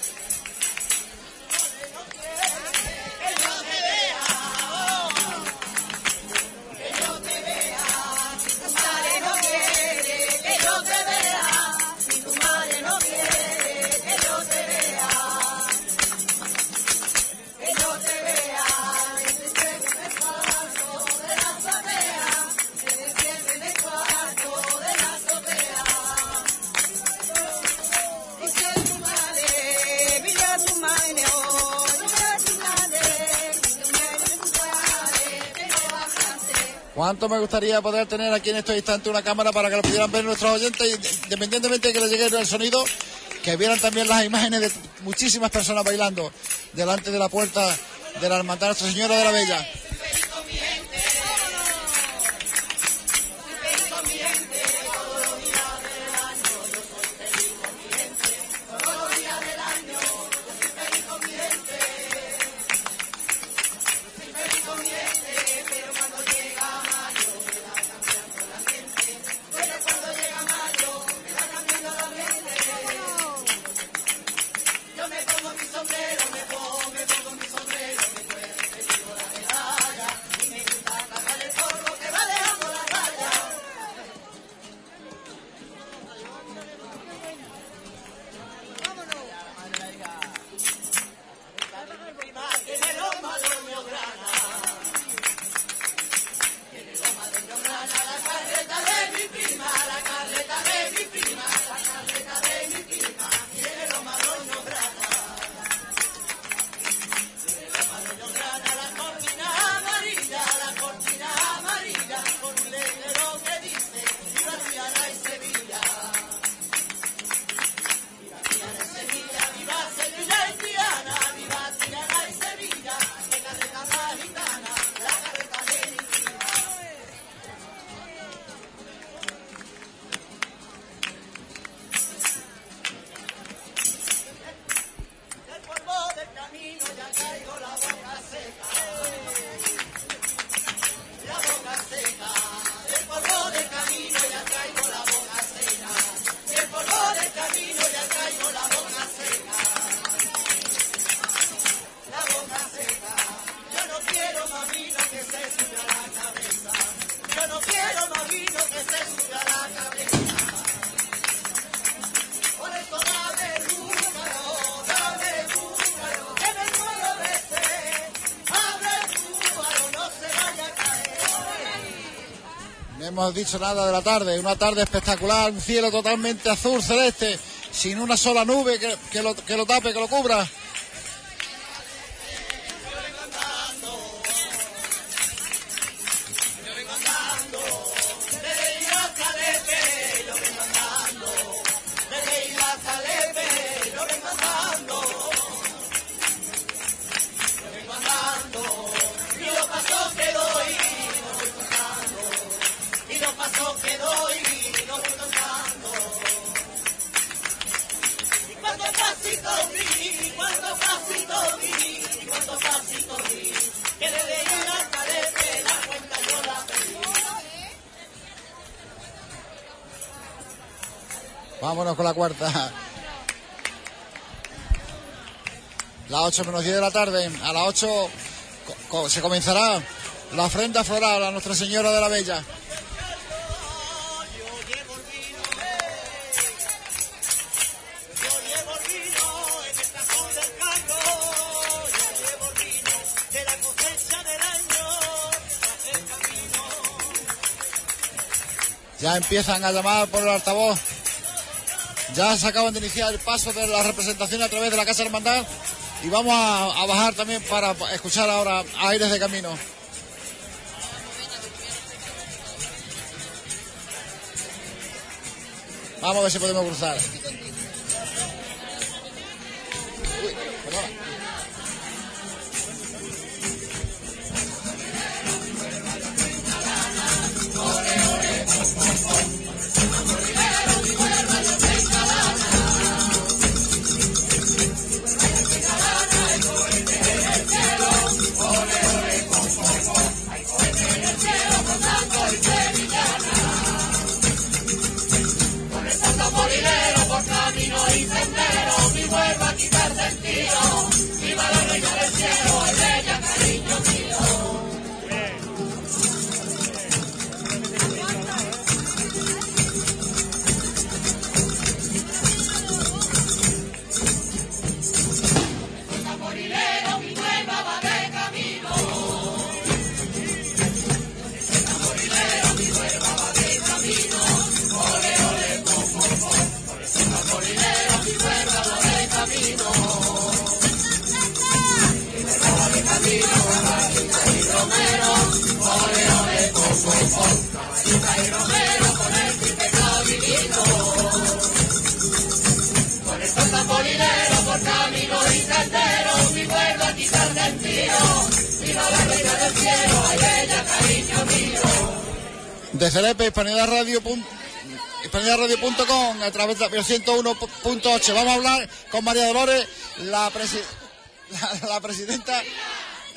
¿Cuánto me gustaría poder tener aquí en estos instantes una cámara para que lo pudieran ver nuestros oyentes, independientemente de que les llegue el sonido, que vieran también las imágenes de muchísimas personas bailando delante de la puerta de la Hermandad Nuestra Señora de la Bella? Hemos dicho nada de la tarde, una tarde espectacular, un cielo totalmente azul celeste, sin una sola nube que, que lo, que lo tape, que lo cubra. 8 menos 10 de la tarde. A las 8 co- co- se comenzará la ofrenda floral a Nuestra Señora de la Bella. Ya empiezan a llamar por el altavoz. Ya se acaban de iniciar el paso de la representación a través de la Casa Hermandad. Y vamos a, a bajar también para escuchar ahora aires de camino. Vamos a ver si podemos cruzar. A través de la 101.8 vamos a hablar con María Dolores la, presi- la, la presidenta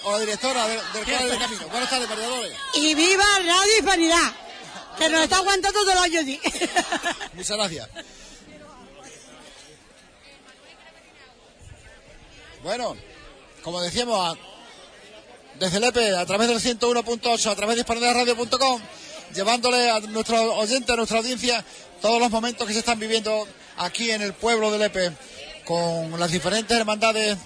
o la directora del, del Canal del Camino. Buenas tardes María Dolores. Y viva Radio Hispanidad, que nos está aguantando todo el año allí. muchas gracias. Bueno como decíamos desde Lepe a través del 101.8 a través de hispanidadradio.com llevándole a nuestros oyentes, a nuestra audiencia, todos los momentos que se están viviendo aquí en el pueblo de Lepe, con las diferentes hermandades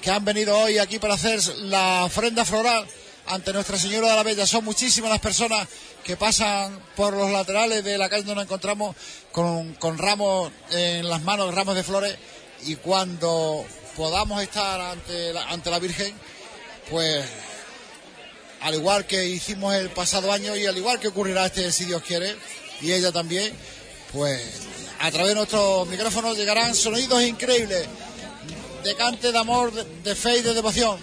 que han venido hoy aquí para hacer la ofrenda floral ante Nuestra Señora de la Bella. Son muchísimas las personas que pasan por los laterales de la calle donde nos encontramos con, con ramos en las manos, ramos de flores, y cuando podamos estar ante la, ante la Virgen, pues al igual que hicimos el pasado año y al igual que ocurrirá este si Dios quiere y ella también pues a través de nuestros micrófonos llegarán sonidos increíbles de cante de amor de, de fe y de devoción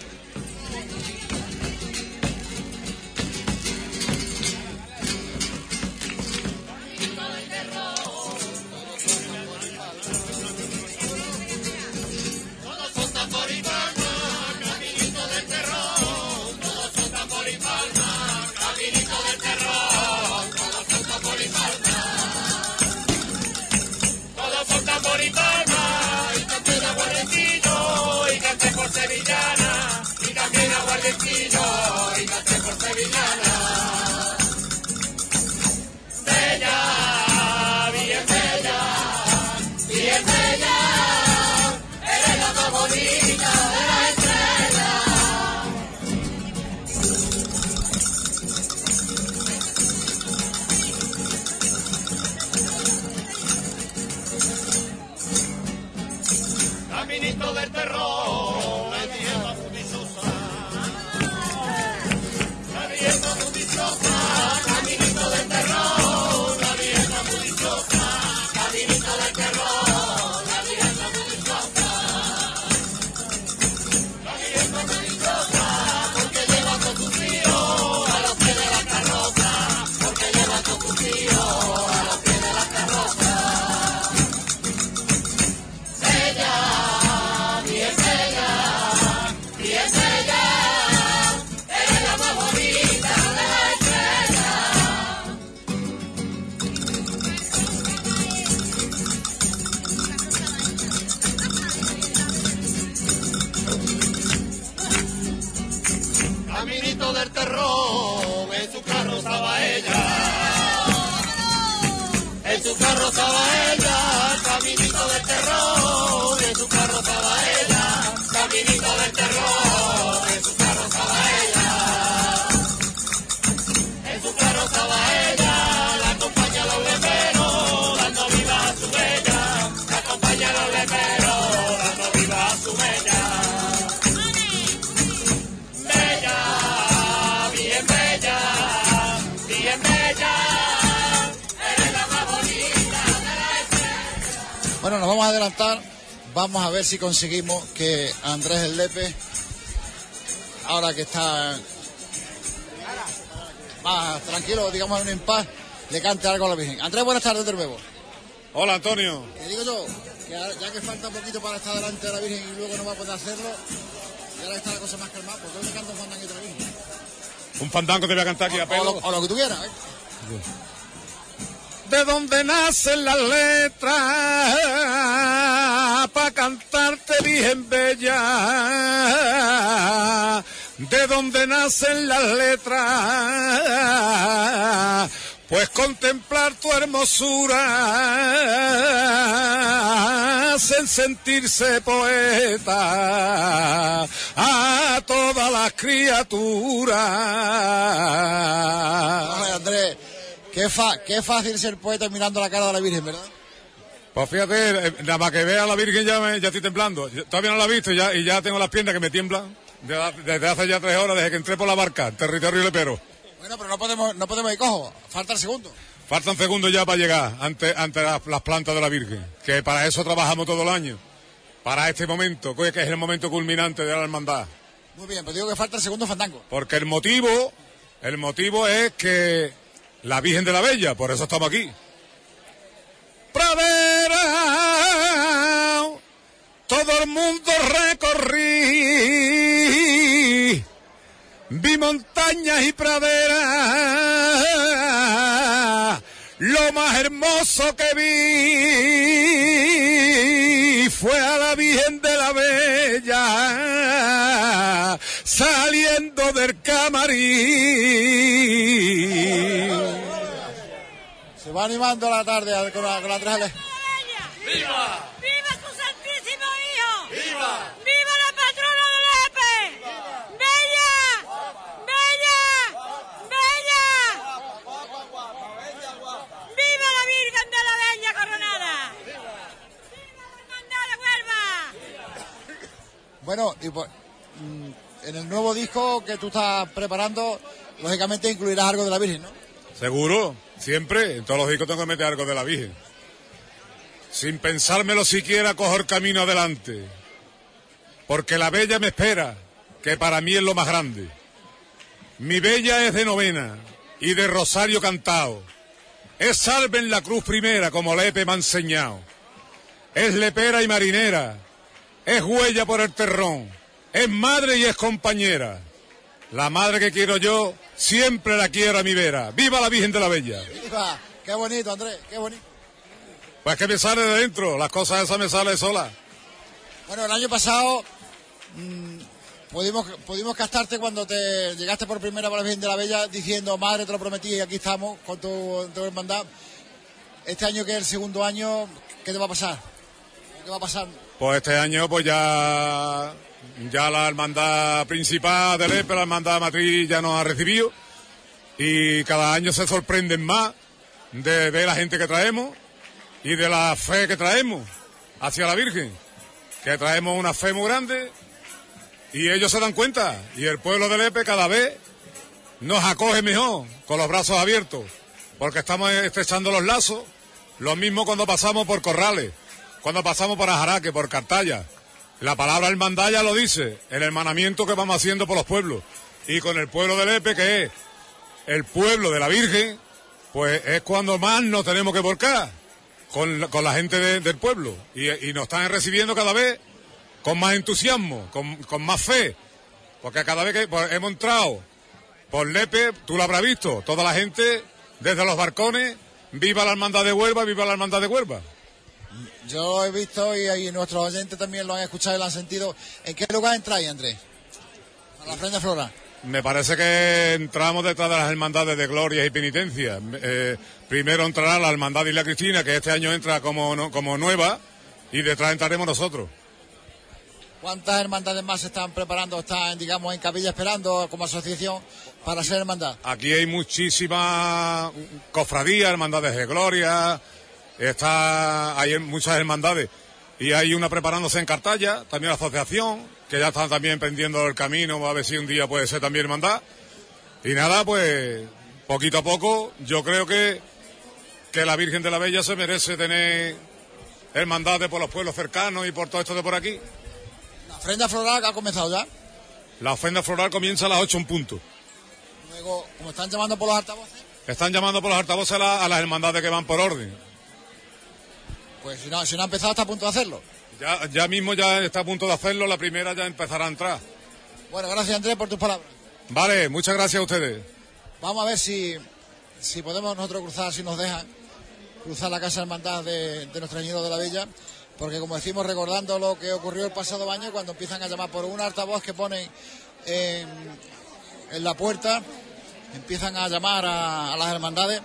Caminito del terror, si conseguimos que Andrés el Lepe ahora que está más tranquilo digamos en un impas le cante algo a la Virgen Andrés buenas tardes de nuevo Hola Antonio. Te digo yo, que ya que falta un poquito para estar delante de la Virgen y luego no va a poder hacerlo, y ahora está la cosa más calmada, pues yo me canto un fandanguito a la Virgen. Un fandango te voy a cantar aquí a O pelo. lo, o lo que tú quieras, ¿eh? De donde nacen las letras para cantarte Virgen Bella, de donde nacen las letras, pues contemplar tu hermosura hacen sentirse poeta a todas las criaturas. Andrés, qué, fa- qué fácil ser poeta mirando la cara de la Virgen, ¿verdad? Pues fíjate, eh, nada más que vea a la Virgen ya, me, ya estoy temblando. Todavía no la he visto y ya, y ya tengo las piernas que me tiemblan. De- Desde hace ya tres horas, desde que entré por la barca, territorio lepero. Bueno, pero no podemos, no podemos ir cojo, falta el segundo. Faltan segundos ya para llegar ante, ante las, las plantas de la Virgen, que para eso trabajamos todo el año. Para este momento, que es el momento culminante de la hermandad. Muy bien, pues digo que falta el segundo fandango. Porque el motivo, el motivo es que la Virgen de la Bella, por eso estamos aquí. Pradera, todo el mundo recorrí, vi montañas y praderas, lo más hermoso que vi fue a la Virgen de la Bella saliendo del camarín. Va animando la tarde con la, con la tres ¡Viva! ¡Viva su santísimo hijo! ¡Viva! ¡Viva la patrona de Lepe! ¡Bella! ¡Bella! ¡Bella! ¡Viva la Virgen de la Bella Coronada! ¡Viva la Hermandad de Huelva! Bueno, y pues, mm, en el nuevo disco que tú estás preparando, lógicamente incluirás algo de la Virgen, ¿no? Seguro, siempre, en todos los discos tengo que meter algo de la Virgen. Sin pensármelo siquiera cojo el camino adelante. Porque la bella me espera, que para mí es lo más grande. Mi bella es de novena y de rosario cantado. Es salve en la cruz primera, como Lepe me ha enseñado. Es lepera y marinera. Es huella por el terrón. Es madre y es compañera. La madre que quiero yo, siempre la quiero a mi vera. ¡Viva la Virgen de la Bella! Viva, qué bonito, Andrés, qué bonito. Pues que me sale de dentro, las cosas esas me salen solas. Bueno, el año pasado mm, pudimos, pudimos captarte cuando te llegaste por primera vez a la Virgen de la Bella diciendo, madre, te lo prometí y aquí estamos con tu, tu hermandad. Este año que es el segundo año, ¿qué te va a pasar? ¿Qué va a pasar? Pues este año pues ya, ya la hermandad principal del EPE, la hermandad matriz ya nos ha recibido y cada año se sorprenden más de ver la gente que traemos y de la fe que traemos hacia la Virgen, que traemos una fe muy grande y ellos se dan cuenta y el pueblo del EPE cada vez nos acoge mejor, con los brazos abiertos, porque estamos estrechando los lazos, lo mismo cuando pasamos por Corrales, cuando pasamos por Ajaraque, por Cartaya. La palabra hermandad ya lo dice, el hermanamiento que vamos haciendo por los pueblos. Y con el pueblo del Epe, que es el pueblo de la Virgen, pues es cuando más nos tenemos que volcar con, la- con la gente de- del pueblo. Y, y nos están recibiendo cada vez con más entusiasmo, con, con más fe. Porque cada vez que pues, hemos entrado por Lepe, tú lo habrás visto, toda la gente desde los barcones, viva la hermandad de Huelva, viva la hermandad de Huelva. Yo lo he visto y, ahí nuestros oyentes también lo han escuchado y lo han sentido. ¿En qué lugar entráis, Andrés? A la ofrenda floral. Me parece que entramos detrás de las hermandades de gloria y penitencia. Eh, primero entrará la hermandad de Isla Cristina, que este año entra como, no- como nueva, y detrás entraremos nosotros. ¿Cuántas hermandades más se están preparando, están, digamos, en capilla esperando como asociación para ser hermandad? Aquí hay muchísimas cofradías, hermandades de gloria, está, hay muchas hermandades. Y hay una preparándose en Cartaya, también la asociación, que ya están también pendiendo el camino, a ver si un día puede ser también hermandad. Y nada, pues poquito a poco, yo creo que, que la Virgen de la Bella se merece tener hermandades por los pueblos cercanos y por todo esto de por aquí. La ofrenda floral ha comenzado ya. La ofrenda floral comienza a las 8 en punto. Luego, como están llamando por los altavoces, Están llamando por los altavoces a, la- a las hermandades que van por orden. Pues si no, si no ha empezado, está a punto de hacerlo. Ya, ya mismo ya está a punto de hacerlo, la primera ya empezará a entrar. Bueno, gracias, Andrés, por tus palabras. Vale, muchas gracias a ustedes. Vamos a ver si, si podemos nosotros cruzar, si nos dejan. cruzar la casa hermandad de, de Nuestra Señora de la Bella, porque como decimos, recordando lo que ocurrió el pasado año, cuando empiezan a llamar por un altavoz que ponen en, en la puerta, empiezan a llamar a, a las hermandades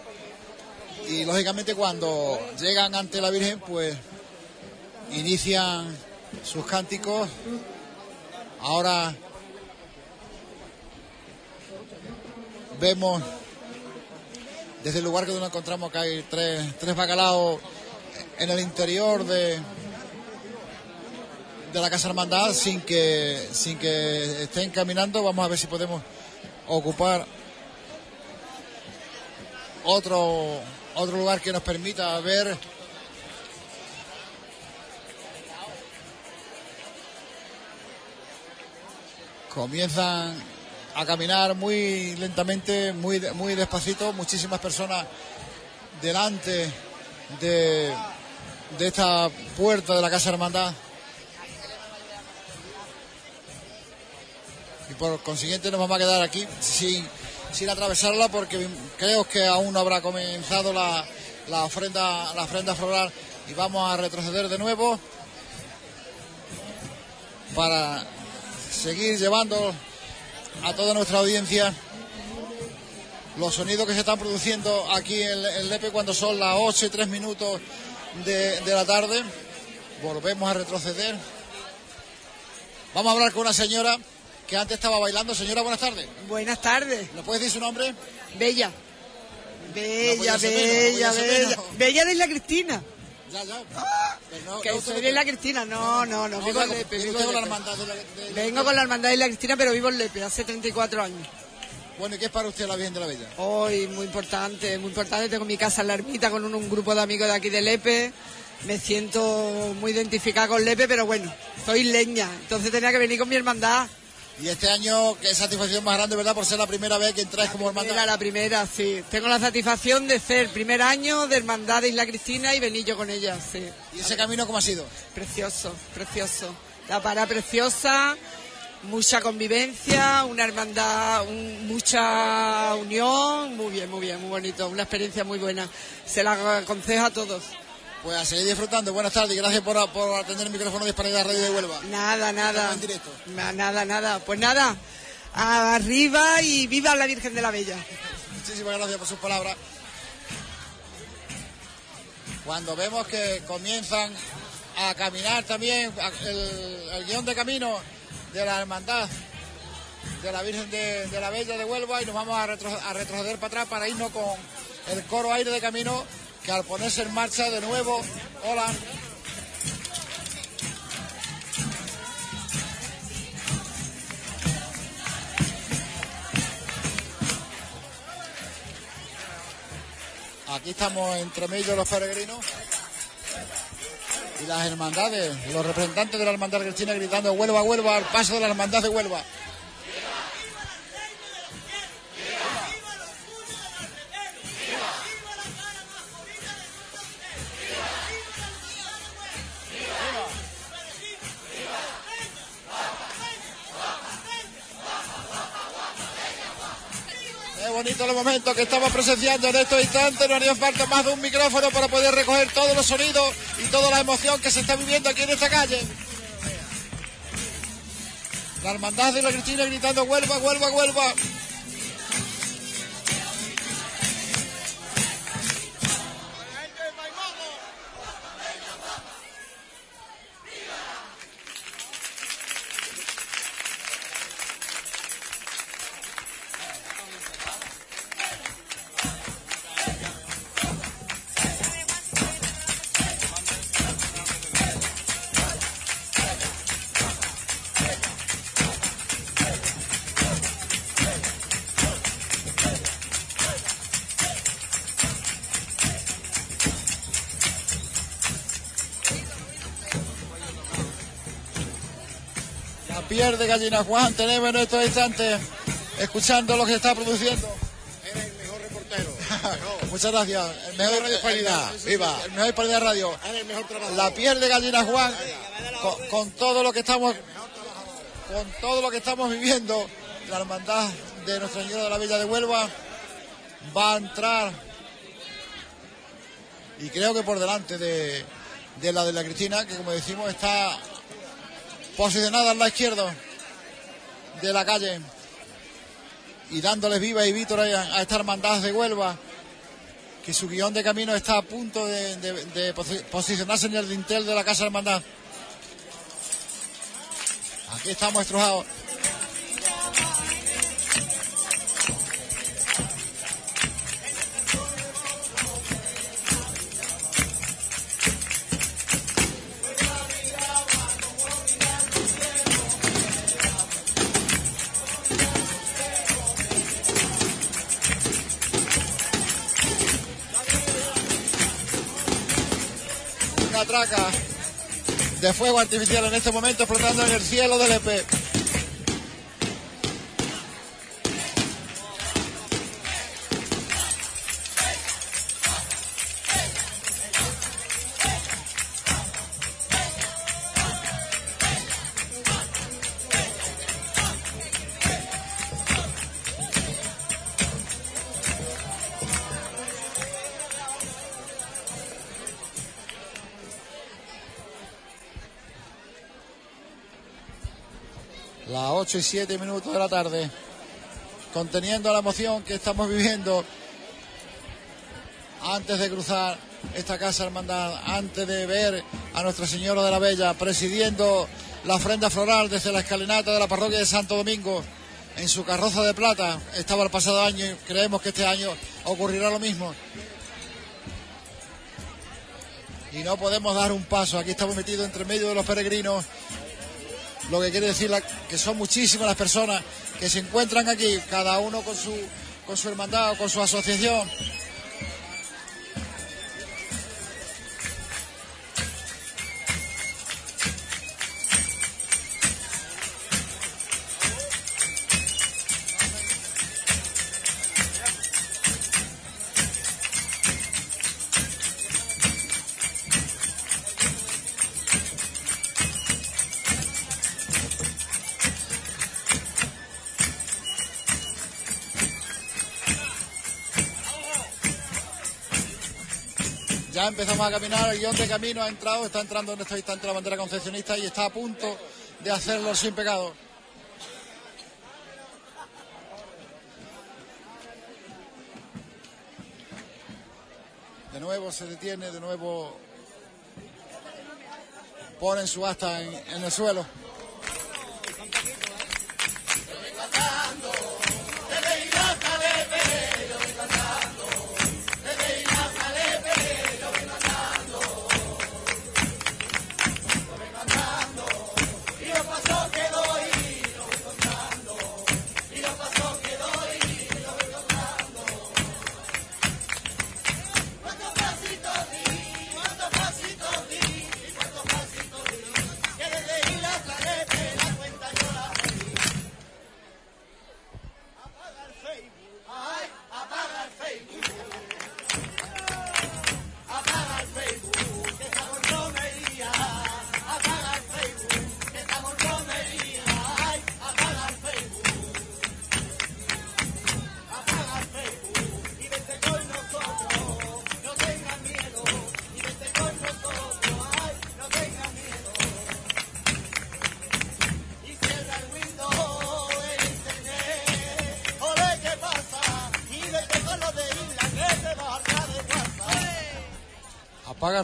y lógicamente cuando llegan ante la Virgen, pues inician sus cánticos. Ahora vemos desde el lugar que nos encontramos que hay tres, tres bacalaos en el interior de, de la Casa Hermandad sin que, sin que estén caminando. Vamos a ver si podemos ocupar otro, otro lugar que nos permita ver comienzan a caminar muy lentamente, muy, muy despacito, muchísimas personas delante de, de esta puerta de la Casa Hermandad. Y por consiguiente nos vamos a quedar aquí sin, sin atravesarla porque creo que aún no habrá comenzado la, la ofrenda, la ofrenda floral y vamos a retroceder de nuevo para seguir llevando a toda nuestra audiencia los sonidos que se están produciendo aquí en, en Lepe cuando son las 8 y 3 minutos de, de la tarde. Volvemos a retroceder. Vamos a hablar con una señora que antes estaba bailando. Señora, buenas tardes. Buenas tardes. ¿Me puedes decir su nombre? Bella. Bella, bella, menos, no bella. Bella de la Cristina. Ya, ya. Pero no- que no soy de la Cristina. No, no, no. Vivo en Lepe. con la hermandad de la- de- Vengo con la hermandad de la Cristina, pero vivo en Lepe hace 34 años. Bueno, ¿y qué es para usted la Virgen de la Bella? Hoy, muy importante, muy importante. Tengo mi casa en la ermita con un, un grupo de amigos de aquí de Lepe. Me siento muy identificada con Lepe, pero bueno, soy leña. Entonces tenía que venir con mi hermandad. Y este año, qué satisfacción más grande, ¿verdad? Por ser la primera vez que entráis como hermandad. Era la primera, sí. Tengo la satisfacción de ser primer año de hermandad de Isla Cristina y venir yo con ella, sí. ¿Y ese camino cómo ha sido? Precioso, precioso. La para preciosa, mucha convivencia, una hermandad, un- mucha unión, muy bien, muy bien, muy bonito, una experiencia muy buena. Se la aconsejo a todos. Pues a seguir disfrutando. Buenas tardes y gracias por, por atender el micrófono de Hispanidad Radio de Huelva. Nada, nada. En directo. Nada, nada. Pues nada, arriba y viva la Virgen de la Bella. Muchísimas gracias por sus palabras. Cuando vemos que comienzan a caminar también el guion de camino de la hermandad de la Virgen de, de la Bella de Huelva y nos vamos a, retro- a retroceder para atrás para irnos con el coro aire de camino que al ponerse en marcha de nuevo, hola, Aquí estamos entre medio los peregrinos y las hermandades, los representantes de la hermandad cristina gritando Huelva, Huelva, al paso de la hermandad de Huelva. Momentos que estamos presenciando en estos instantes. No haría falta más de un micrófono para poder recoger todos los sonidos y toda la emoción que se está viviendo aquí en esta calle. La hermandad de la Cristina gritando Huelva, Huelva, Huelva. De gallina Juan tenemos en estos instantes escuchando lo que está produciendo. Eres el mejor reportero. Muchas gracias. El mejor Radio Viva. El mejor Hispanidad Radio. El mejor. La piel de gallina Juan con, con todo lo que estamos con todo lo que estamos viviendo la hermandad de Nuestra Señora de la Villa de Huelva va a entrar y creo que por delante de, de la de la Cristina, que como decimos está posicionada al lado izquierdo de la calle y dándoles viva y vítora a, a esta hermandad de Huelva, que su guion de camino está a punto de, de- de posi- posicionarse en el dintel de la Casa Hermandad. Aquí estamos estrujados. De fuego artificial en este momento flotando en el cielo del EP. 8 y 7 minutos de la tarde. Conteniendo la emoción que estamos viviendo antes de cruzar esta casa hermandad, antes de ver a Nuestra Señora de la Bella presidiendo la ofrenda floral desde la escalinata de la parroquia de Santo Domingo en su carroza de plata. Estaba el pasado año y creemos que este año ocurrirá lo mismo. Y no podemos dar un paso. Aquí estamos metidos entre medio de los peregrinos lo que quiere decir la- que son muchísimas las personas que se encuentran aquí, cada uno con su, con su hermandad o con su asociación. Ya empezamos a caminar, el guion de camino ha entrado, está entrando en este instante la bandera concepcionista y está a punto de hacerlo sin pecado. De nuevo se detiene, de nuevo ponen su asta en el suelo.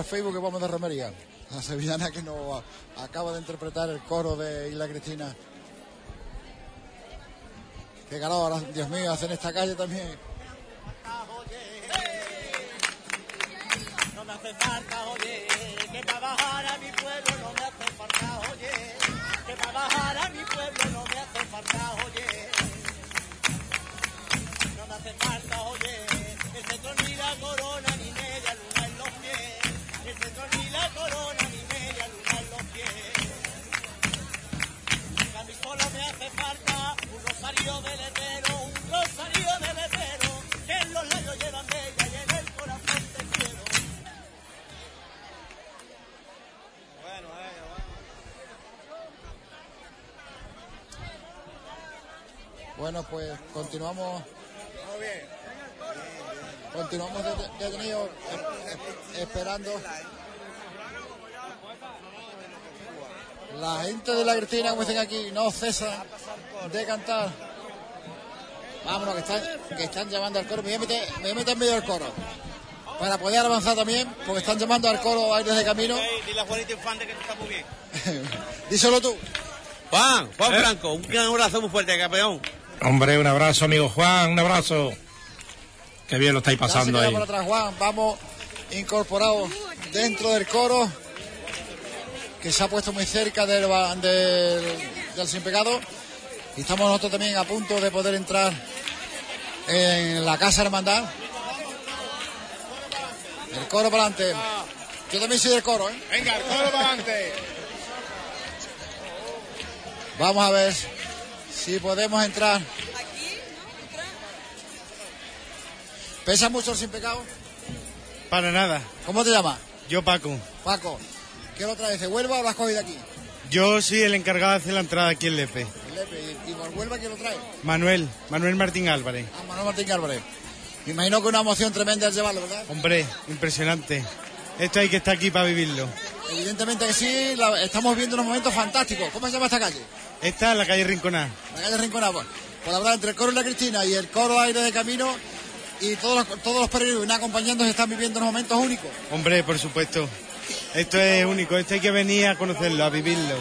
Facebook que vamos de romería. La sevillana que nos acaba de interpretar el coro de Isla Cristina. Qué calor, Dios mío, hacen esta calle también. Bueno, pues continuamos Continuamos det- detenidos esperando. La gente de la Cristina, como dicen aquí, no cesa de cantar. Vámonos, que están, que están llamando al coro. Me voy, a meter, me voy a meter en medio del coro. Para poder avanzar también, porque están llamando al coro aires de camino. Dile a Juanito Infante que está muy bien. Díselo tú. Juan, Juan Eh. Franco, un gran abrazo muy fuerte, campeón. Hombre, un abrazo, amigo Juan, un abrazo. Qué bien lo estáis pasando ahí. por atrás Juan, vamos incorporados dentro del coro que se ha puesto muy cerca del, del sin pecado y estamos nosotros también a punto de poder entrar en la casa hermandad. El coro para adelante. Yo también soy del coro, ¿eh? Venga, el coro para adelante. Vamos a ver si podemos entrar. ¿Pesa mucho el sin pecado? Para nada. ¿Cómo te llamas? Yo, Paco. Paco, ¿qué lo traes? ¿De Huelva o lo has cogido aquí? Yo soy el encargado de hacer la entrada aquí en Lepe. El Lepe. ¿Y, y por Huelva quién lo trae? Manuel, Manuel Martín Álvarez. Ah, Manuel Martín Álvarez. Me imagino que una emoción tremenda al llevarlo, ¿verdad? Hombre, impresionante. Esto hay que estar aquí para vivirlo. Evidentemente que sí, la- estamos viendo unos momentos fantásticos. ¿Cómo se llama esta calle? Esta es la calle Rinconá. La calle Rinconada. Pues pues la verdad, entre el coro y la Cristina y el coro aire de camino y todos los, todos los peregrinos que vienen acompañando se están viviendo unos momentos únicos. Hombre, por supuesto. Esto es único. Esto hay que venir a conocerlo, a vivirlo.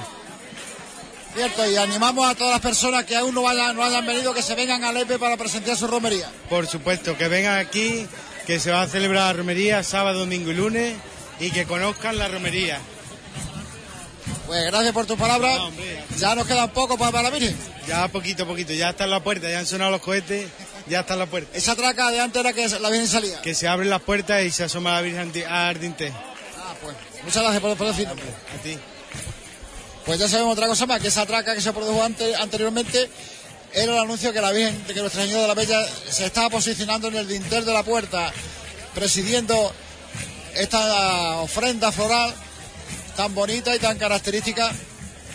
Cierto, y animamos a todas las personas que aún no, vayan, no hayan venido que se vengan a Lepe para presenciar su romería. Por supuesto, que vengan aquí, que se va a celebrar la romería sábado, domingo y lunes y que conozcan la romería. Pues gracias por tus palabras. Ya nos queda un poco para, para la Virgen. Ya poquito a poquito, ya está en la puerta, ya han sonado los cohetes, ya está en la puerta. Esa traca de antes era que la Virgen salía. Que se abren las puertas y se asoma la Virgen Ardi- Ardinte. Ah, pues. Muchas gracias por, por decirlo. A ti. Pues ya sabemos otra cosa más, que esa traca que se produjo ante- anteriormente era el anuncio que la Virgen, de que Nuestra Señora de la Bella se estaba posicionando en el dintel de la puerta, presidiendo esta ofrenda floral tan bonita y tan característica,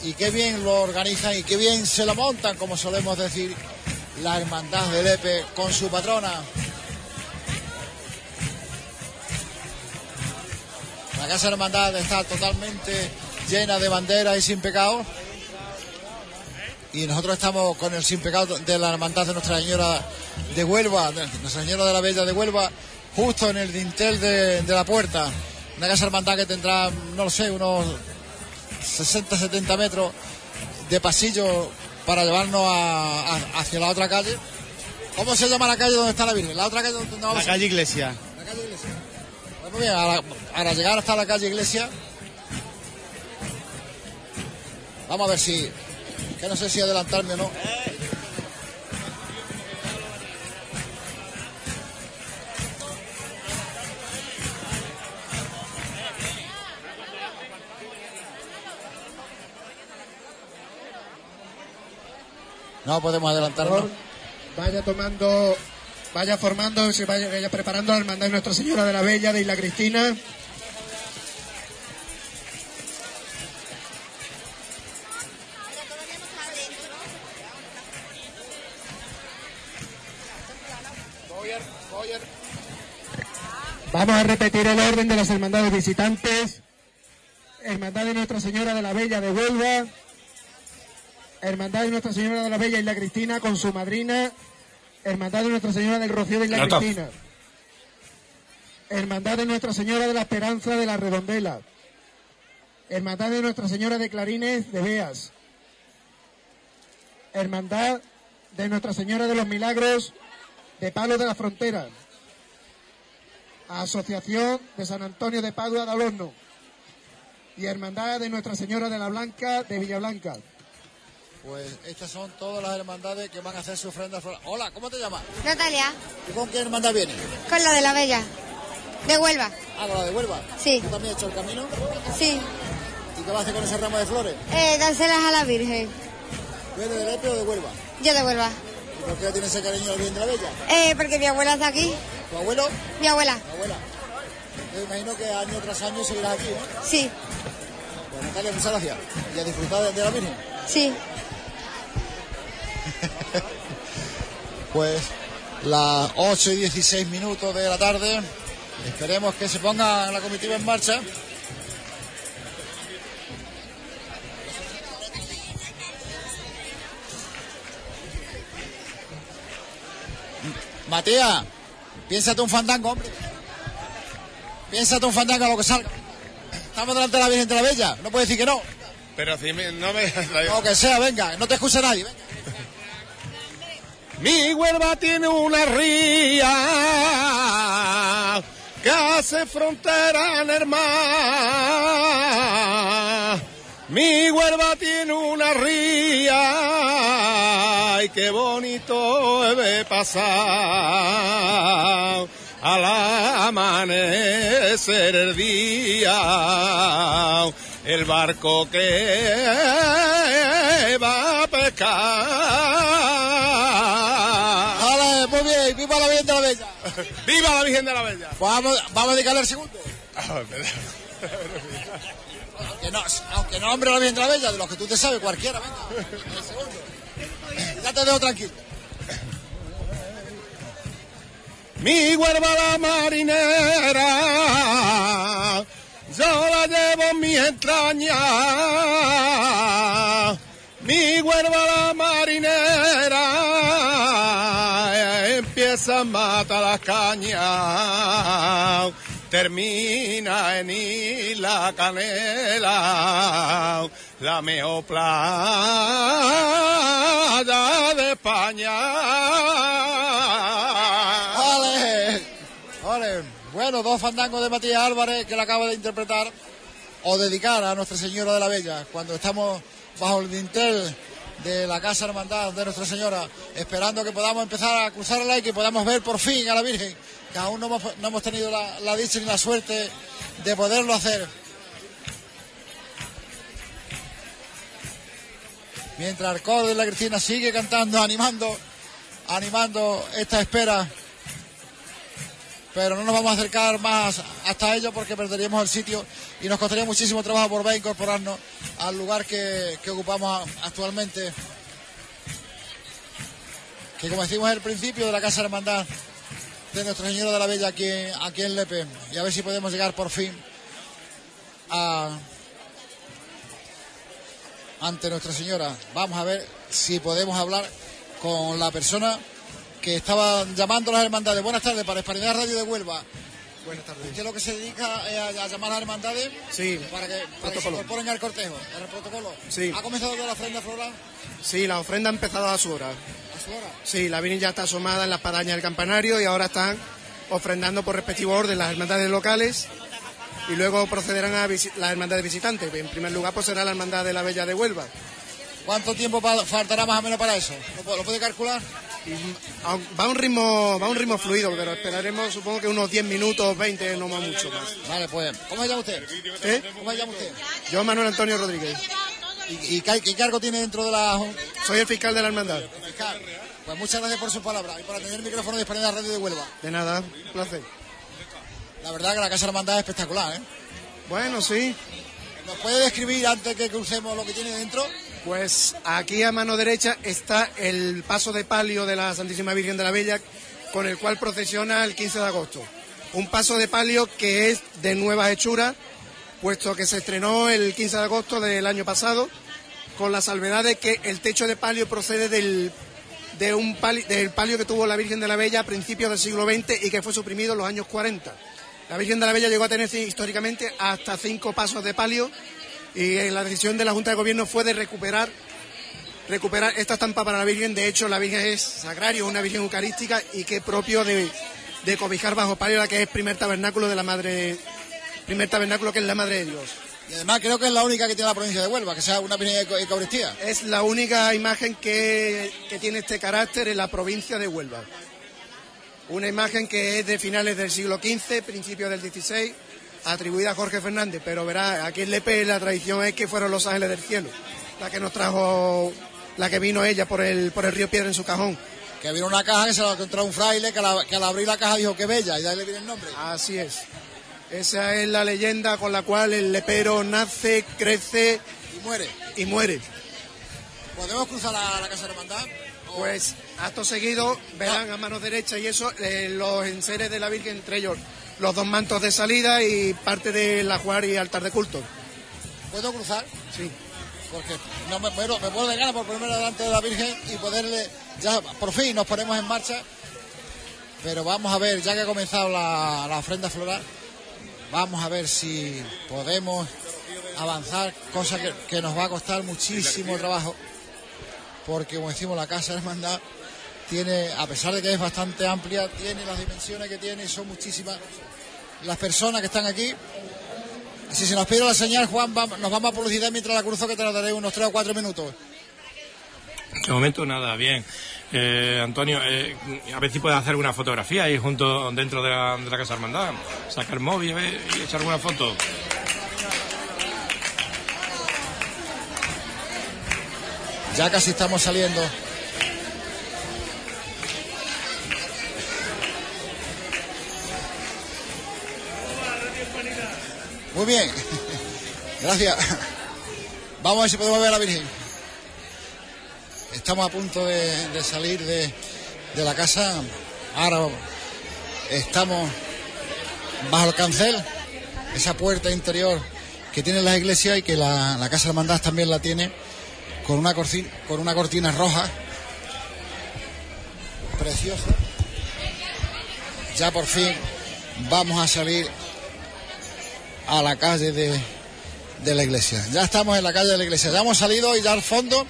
y qué bien lo organizan y qué bien se lo montan, como solemos decir, la hermandad de Lepe con su patrona. La casa hermandad está totalmente llena de banderas y sin pecado. Y nosotros estamos con el sin pecado de la hermandad de Nuestra Señora de Huelva, Nuestra Señora de la Bella de Huelva, justo en el dintel de la puerta. Una casa hermandad que tendrá, no lo sé, unos 60, 70 metros de pasillo para llevarnos a- a- hacia la otra calle. ¿Cómo se llama la calle donde está la Virgen? La otra calle donde vamos La a- calle Iglesia. la calle Iglesia. Pues muy bien, para llegar hasta la calle Iglesia. Vamos a ver si. Que no sé si adelantarme o no. No podemos adelantarnos. Vaya tomando, vaya formando, se vaya, vaya preparando la hermandad de Nuestra Señora de la Bella de Isla Cristina. Vamos a repetir el orden de las hermandades visitantes. Hermandad de Nuestra Señora de la Bella de Huelva. Hermandad de Nuestra Señora de la Bella Isla Cristina con su madrina. Hermandad de Nuestra Señora del Rocío de Isla Nota. Cristina. Hermandad de Nuestra Señora de la Esperanza de la Redondela. Hermandad de Nuestra Señora de Clarines de Beas. Hermandad de Nuestra Señora de los Milagros de Palos de la Frontera. Asociación de San Antonio de Padua de Alorno. Y Hermandad de Nuestra Señora de la Blanca de Villablanca. Pues estas son todas las hermandades que van a hacer su ofrenda floral. Hola, ¿cómo te llamas? Natalia, ¿Y con qué hermandad vienes? con la de la Bella. De Huelva. Ah, con la de Huelva. Sí. ¿Tú también has hecho el camino? Sí. ¿Y qué vas a hacer con ese ramo de flores? Eh, dárselas a la Virgen. ¿Tú eres de Lepe o de Huelva? Yo de Huelva. ¿Y por qué tienes ese cariño al bien de la Bella? Eh, porque mi abuela está aquí. ¿Tu abuelo? Mi abuela. ¿Tu abuela? Yo imagino que año tras año seguirás aquí, ¿no? Sí. Pues Natalia, muchas gracias. Y a disfrutar de la Virgen. Sí. Pues las 8 y 16 minutos de la tarde. Esperemos que se ponga la comitiva en marcha. Matías, piénsate un fandango, hombre. Piénsate un fandango a lo que salga. Estamos delante de la Virgen de la Bella, no puedes decir que no. Pero si me- no me... Lo que sea, venga, no te escucha nadie. venga. Mi Huelva tiene una ría que hace frontera en el mar. Mi Huelva tiene una ría y qué bonito ver pasar al amanecer el día el barco que va a pescar. Viva la Virgen de la Bella. ¡Viva la Virgen de la Bella! Vamos, vamos a dedicarle el segundo. Aunque no, aunque no hombre la Virgen de la Bella, de los que tú te sabes, cualquiera, venga. El segundo. Ya te dejo tranquilo. Mi la marinera, yo la llevo en mi entraña. Mi Huelva la marinera, empieza a matar las cañas, termina en Isla Canela, la mejor playa de España. ¡Ole! ¡Ole! Bueno, dos fandangos de Matías Álvarez que le acaba de interpretar o dedicar a Nuestra Señora de la Bella cuando estamos bajo el dintel de la Casa Hermandad de Nuestra Señora, esperando que podamos empezar a cruzarla y que podamos ver por fin a la Virgen, que aún no hemos, no hemos tenido la, dicha ni la suerte de poderlo hacer. Mientras el coro de la Cristina sigue cantando, animando, animando esta espera pero no nos vamos a acercar más hasta ello porque perderíamos el sitio y nos costaría muchísimo trabajo volver a incorporarnos al lugar que, que ocupamos actualmente, que como decimos es el principio de la Casa Hermandad de Nuestra Señora de la Bella aquí, aquí en Lepe, y a ver si podemos llegar por fin a, ante Nuestra Señora. Vamos a ver si podemos hablar con la persona que estaba llamando a las hermandades. Buenas tardes, para Hispanidad Radio de Huelva. Buenas tardes. ¿Qué es lo que se dedica eh, a, a llamar a las hermandades? Sí, Para que, para que se incorporen al cortejo, al protocolo. Sí. ¿Ha comenzado ya la ofrenda floral Sí, la ofrenda ha empezado a su hora. a su hora? Sí, la Virgen ya está asomada en la espadaña del campanario y ahora están ofrendando por respectivo orden las hermandades locales y luego procederán a las hermandades visitantes. En primer lugar, pues será la hermandad de la Bella de Huelva. ¿Cuánto tiempo faltará más o menos para eso? ¿Lo, pu- lo puede calcular? Va a un ritmo, va a un ritmo fluido, pero esperaremos, supongo que unos 10 minutos, 20, no más mucho más. Vale, pues, ¿cómo se llama usted? ¿Eh? ¿Cómo se llama usted? Yo, Manuel Antonio Rodríguez. ¿Y, y qué, qué cargo tiene dentro de la Soy el fiscal de la hermandad. fiscal? Pues muchas gracias por su palabra y por atender el micrófono de Hispanidad Radio de Huelva. De nada, un placer. La verdad que la Casa Hermandad es espectacular, ¿eh? Bueno, sí. ¿Nos puede describir antes que crucemos lo que tiene dentro? Pues aquí a mano derecha está el paso de palio de la Santísima Virgen de la Bella, con el cual procesiona el 15 de agosto. Un paso de palio que es de nueva hechura, puesto que se estrenó el 15 de agosto del año pasado, con la salvedad de que el techo de palio procede del, del palio que tuvo la Virgen de la Bella a principios del siglo XX y que fue suprimido en los años 40. La Virgen de la Bella llegó a tener históricamente hasta cinco pasos de palio y la decisión de la Junta de Gobierno fue de recuperar recuperar esta estampa para la Virgen. De hecho, la Virgen es sagrario, una Virgen eucarística y que es propio de, de cobijar bajo palio la que es primer tabernáculo de la Madre, primer tabernáculo que es la Madre de Dios. Y además creo que es la única que tiene la provincia de Huelva, que sea una Virgen Eucaristía. Es la única imagen que, que tiene este carácter en la provincia de Huelva. Una imagen que es de finales del siglo XV, principios del XVI, atribuida a Jorge Fernández, pero verá, aquí en Lepe la tradición es que fueron los ángeles del cielo, la que nos trajo, la que vino ella por el, por el río Piedra en su cajón. Que vino una caja que se la encontró un fraile, que, la- que al abrir la caja dijo que bella, y de ahí le viene el nombre. Así es. Esa es la leyenda con la cual el lepero nace, crece Y muere. y muere. ¿Podemos cruzar la Casa de Hermandad? Pues acto seguido verán a mano derecha y eso eh, los enseres de la Virgen, entre ellos los dos mantos de salida y parte del ajuar y altar de culto. ¿Puedo cruzar? Sí. Porque no me, bueno, me puedo de gana por ponerme delante de la Virgen y poderle. Ya por fin nos ponemos en marcha. Pero vamos a ver, ya que ha comenzado la, la ofrenda floral, vamos a ver si podemos avanzar, cosa que, que nos va a costar muchísimo trabajo. Porque, como decimos, la Casa de Hermandad tiene, a pesar de que es bastante amplia, tiene las dimensiones que tiene y son muchísimas las personas que están aquí. Si se nos pide la señal, Juan, va- nos vamos a publicidad mientras la cruzo, que te la daré unos 3 o 4 minutos. De momento nada, bien. Eh, Antonio, eh, a ver si puedes hacer alguna fotografía ahí junto dentro de la, de la Casa Hermandad. Sacar móvil ver, y echar alguna foto. Ya casi estamos saliendo. Muy bien. Gracias. Vamos a ver si podemos ver a la Virgen. Estamos a punto de, salir de, de la casa. Ahora estamos bajo el cancel, esa puerta interior que tiene la iglesia y que la, la casa hermandad también la tiene con una, corci- con una cortina roja preciosa. Ya por fin vamos a salir a la calle de, de la iglesia. Ya estamos en la calle de la iglesia. Ya hemos salido y ya al fondo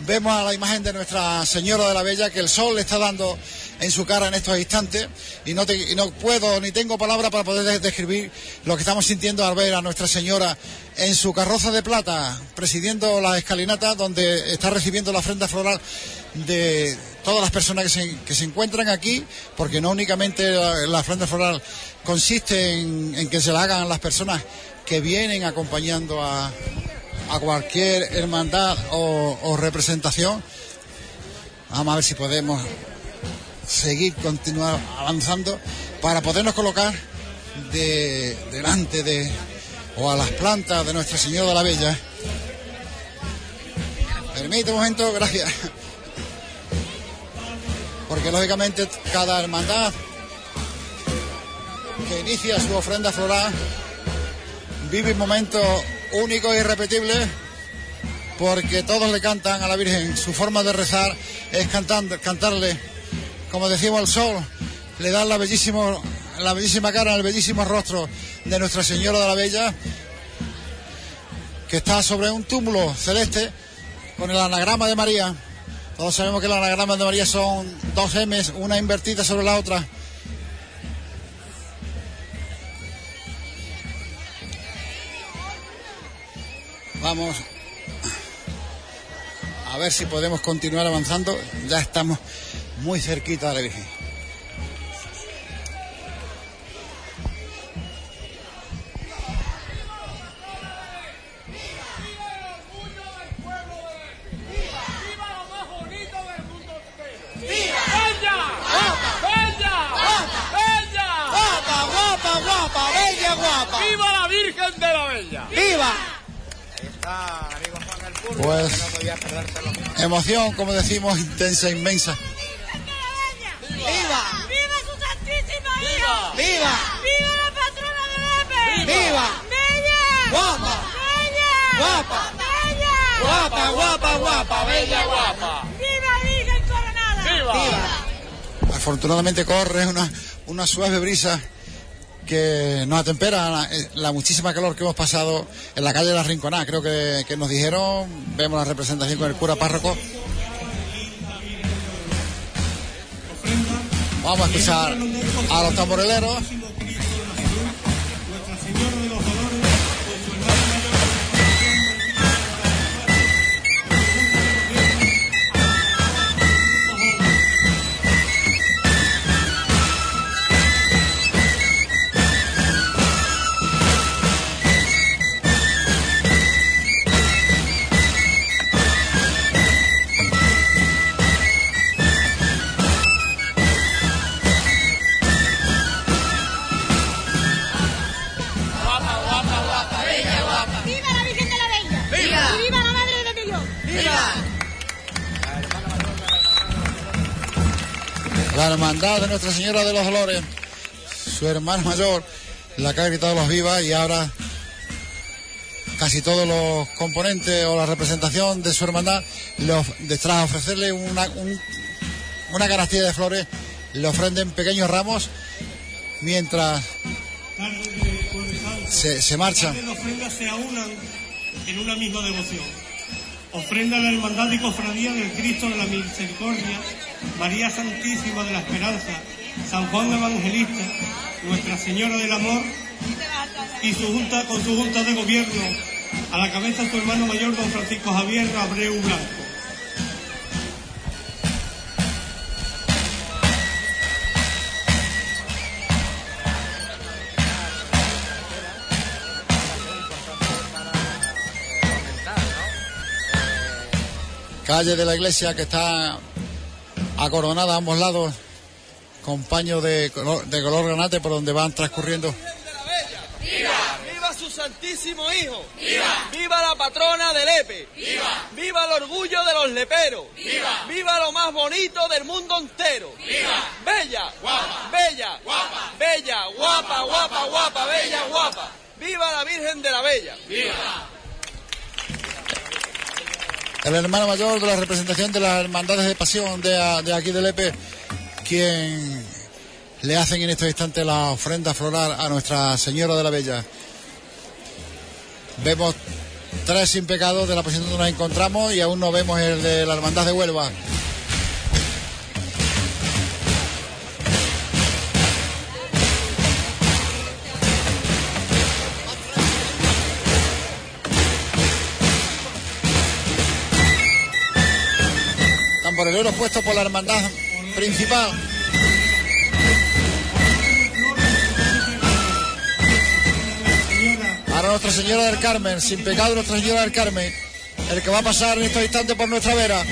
vemos a la imagen de Nuestra Señora de la Bella que el sol le está dando en su cara en estos instantes y no, te- y no puedo ni tengo palabra para poder de- describir lo que estamos sintiendo al ver a Nuestra Señora en su carroza de plata presidiendo la escalinata donde está recibiendo la ofrenda floral de todas las personas que se, que se encuentran aquí porque no únicamente la, la ofrenda floral consiste en, en que se la hagan las personas que vienen acompañando a, a cualquier hermandad o, o representación. Vamos a ver si podemos seguir, continuar avanzando para podernos colocar de, delante de o a las plantas de Nuestra Señora de la Bella. Permite un momento, gracias. Porque lógicamente cada hermandad que inicia su ofrenda floral vive un momento único e irrepetible porque todos le cantan a la Virgen. Su forma de rezar es cantando, cantarle, como decimos, al sol. Le dan la, bellísimo, la bellísima cara, el bellísimo rostro de Nuestra Señora de la Bella, que está sobre un túmulo celeste con el anagrama de María. Todos sabemos que el anagrama de María son dos M's, una invertida sobre la otra. Vamos a ver si podemos continuar avanzando. Ya estamos muy cerquita de la Virgen. De la Bella! ¡Viva! Pues emoción, como decimos, intensa, inmensa. ¡Viva! ¡Viva su santísima hija! ¡Viva! ¡Viva la patrona de Lepe! ¡Viva! ¡Bella! ¡Guapa! ¡Bella! ¡Guapa! ¡Bella! ¡Guapa, guapa, guapa! ¡Bella, guapa! ¡Viva Virgen coronada! ¡Viva! Afortunadamente corre una, una suave brisa que nos atempera la, eh, la muchísima calor que hemos pasado en la calle de la Rinconada. Creo que, que nos dijeron, vemos la representación con el cura párroco. Vamos a escuchar a los tamboreleros. Nuestra Señora de los Dolores, su hermano mayor, la que ha gritado los vivas y ahora casi todos los componentes o la representación de su hermandad, de- tras ofrecerle una, un- una canastilla de flores, le ofrenden pequeños ramos mientras se, se marchan. Las ofrendas se aunan en una misma devoción. Ofrenda a la Hermandad y Cofradía del Cristo de la Misericordia, María Santísima de la Esperanza, San Juan Evangelista, Nuestra Señora del Amor y su junta, con su junta de gobierno, a la cabeza su hermano mayor, don Francisco Javier Abreu Blanco. calle de la iglesia que está acoronada a ambos lados con paños de color, de color granate por donde van transcurriendo. ¡Viva! ¡Viva su santísimo hijo! ¡Viva! ¡Viva la patrona del Lepe! ¡Viva! ¡Viva el orgullo de los leperos! ¡Viva! ¡Viva lo más bonito del mundo entero! ¡Viva! ¡Bella! ¡Guapa! ¡Bella! ¡Guapa! ¡Bella! ¡Guapa, guapa, guapa! ¡Bella, guapa! ¡Viva la Virgen de la Bella! ¡Viva! El hermano mayor de la representación de las hermandades de pasión de, de aquí de Lepe, quien le hacen en estos instantes la ofrenda floral a Nuestra Señora de la Bella. Vemos tres sin pecado de la posición donde nos encontramos y aún no vemos el de la hermandad de Huelva. Tamborilero puesto por la hermandad principal. Ahora Nuestra Señora del Carmen, sin pecado Nuestra Señora del Carmen, el que va a pasar en estos instantes por nuestra vera.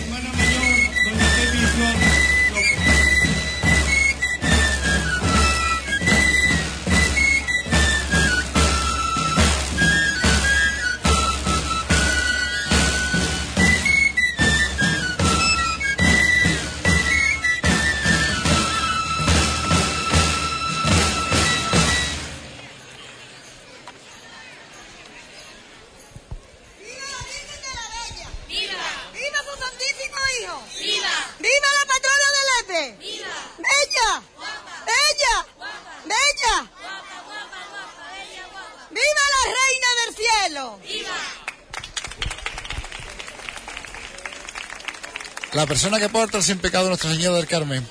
La persona que porta el sin pecado Nuestra Señora del Carmen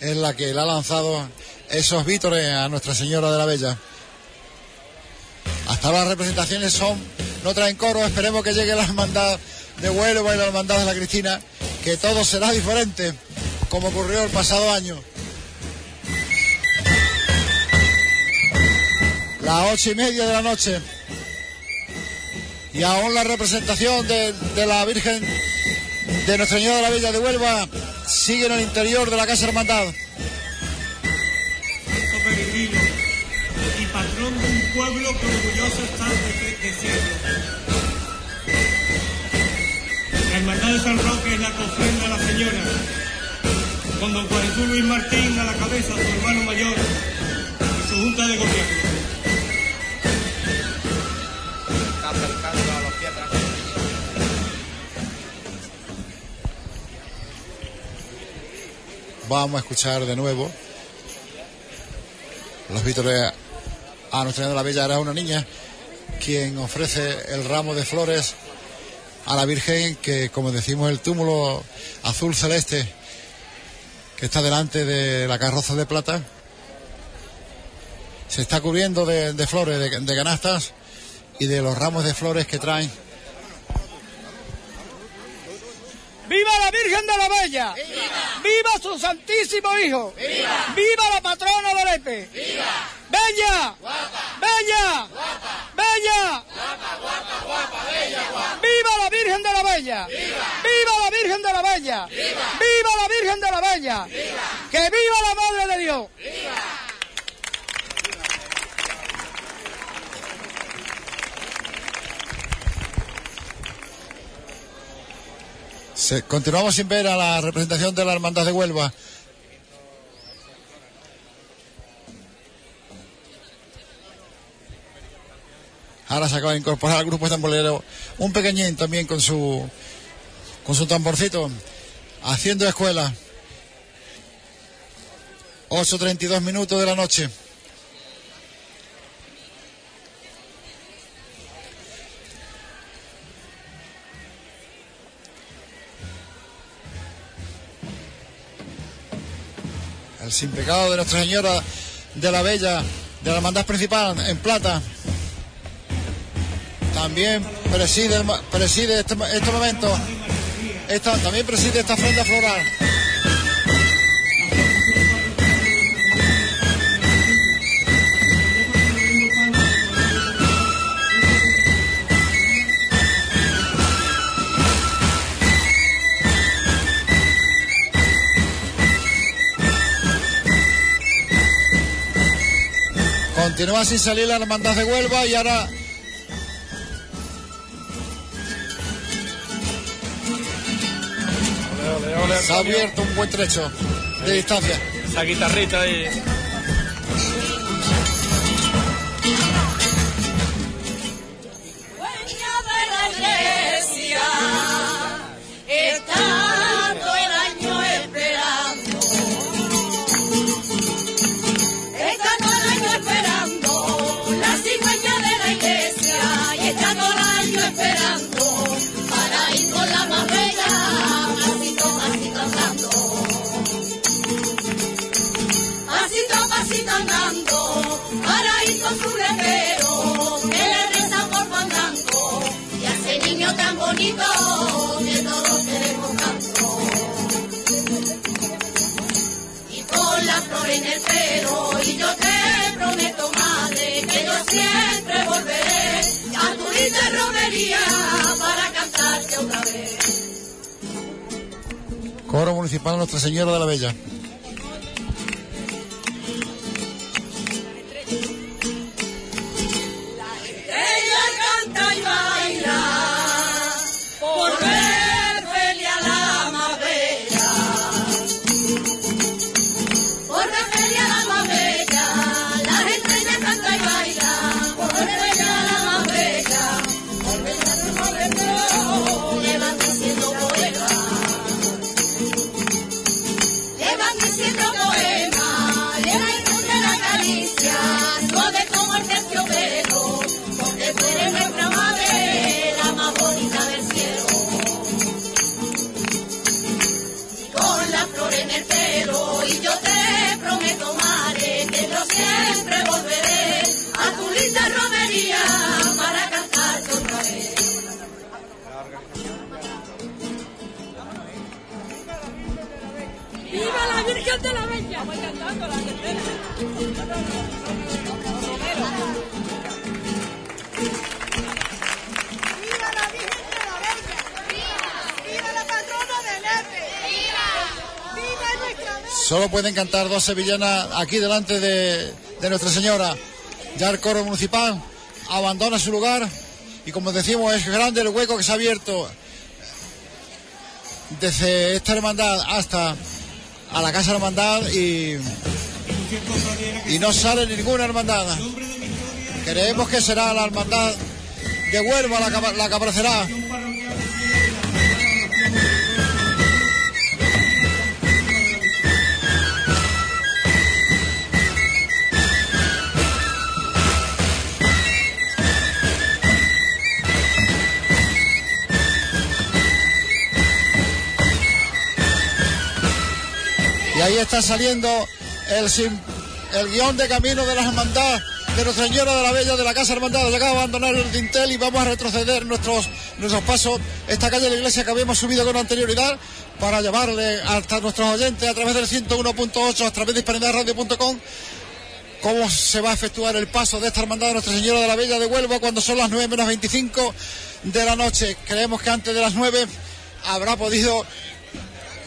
es la que le ha lanzado esos vítores a Nuestra Señora de la Bella. Hasta las representaciones son, no traen coro, esperemos que llegue la hermandad de Huelva y la hermandad de la Cristina, que todo será diferente, como ocurrió el pasado año. Las ocho y media de la noche. Y aún la representación de la Virgen de Nuestra Señora de la Bella de Huelva sigue en el interior de la Casa Hermandad. Peregrino y patrón de un pueblo que orgulloso está de, serlo. La Hermandad de San Roque es la que ofrenda a la señora, con don Juan Luis Martín a la cabeza, su hermano mayor y su junta de gobierno. Vamos a escuchar de nuevo los vítores a Nuestra la Bella. Era una niña quien ofrece el ramo de flores a la Virgen, que como decimos, el túmulo azul celeste que está delante de la carroza de plata se está cubriendo de, de flores, de, de canastas y de los ramos de flores que traen ¡Viva la Virgen de la Bella! ¡Viva! su santísimo hijo! ¡Viva! la patrona de Lepe! ¡Bella! ¡Bella! ¡Bella! ¡Viva la Virgen de la Bella! ¡Viva la Virgen de la Bella! ¡Viva la Virgen de la Bella! ¡Que viva la Madre de Dios! Se- continuamos sin ver a la representación de la Hermandad de Huelva. Ahora se acaba de incorporar al grupo tamborero un pequeñín también con su con su tamborcito haciendo escuela. 8.32 minutos de la noche. Sin pecado de Nuestra Señora de la Bella, de la hermandad principal en plata. También preside, preside este, este momento. También preside esta ofrenda floral. Continúa sin salir la hermandad de Huelva y ahora se ha abierto un buen trecho de distancia. Esa guitarrita ahí. de la iglesia, está siempre volveré a tu linda romería para cantarte otra vez. Coro Municipal Nuestra Señora de la Bella. Ella canta y baila ¡Viva la Virgen de la Bella! Voy cantando la tercera. ¡Viva la Virgen de la Bella! ¡Viva la patrona del Epe! ¡Viva! ¡Viva nuestra Bella! Solo pueden cantar dos sevillanas aquí delante de, de Nuestra Señora. Ya el coro municipal abandona su lugar y como decimos es grande el hueco que se ha abierto desde esta hermandad hasta a la casa hermandad y, y no sale ninguna hermandad. Creemos que será la hermandad de Huelva la, que- la que. Ahí está saliendo el, guion de camino de la hermandad de Nuestra Señora de la Bella de la Casa Hermandad. Llegamos a abandonar el dintel y vamos a retroceder nuestros, nuestros pasos. Esta calle de la iglesia que habíamos subido con anterioridad para llevarle hasta nuestros oyentes a través del 101.8, a través de hispanidadradio.com cómo se va a efectuar el paso de esta hermandad de Nuestra Señora de la Bella de Huelva cuando son las 9 menos 25 de la noche. Creemos que antes de las 9 habrá podido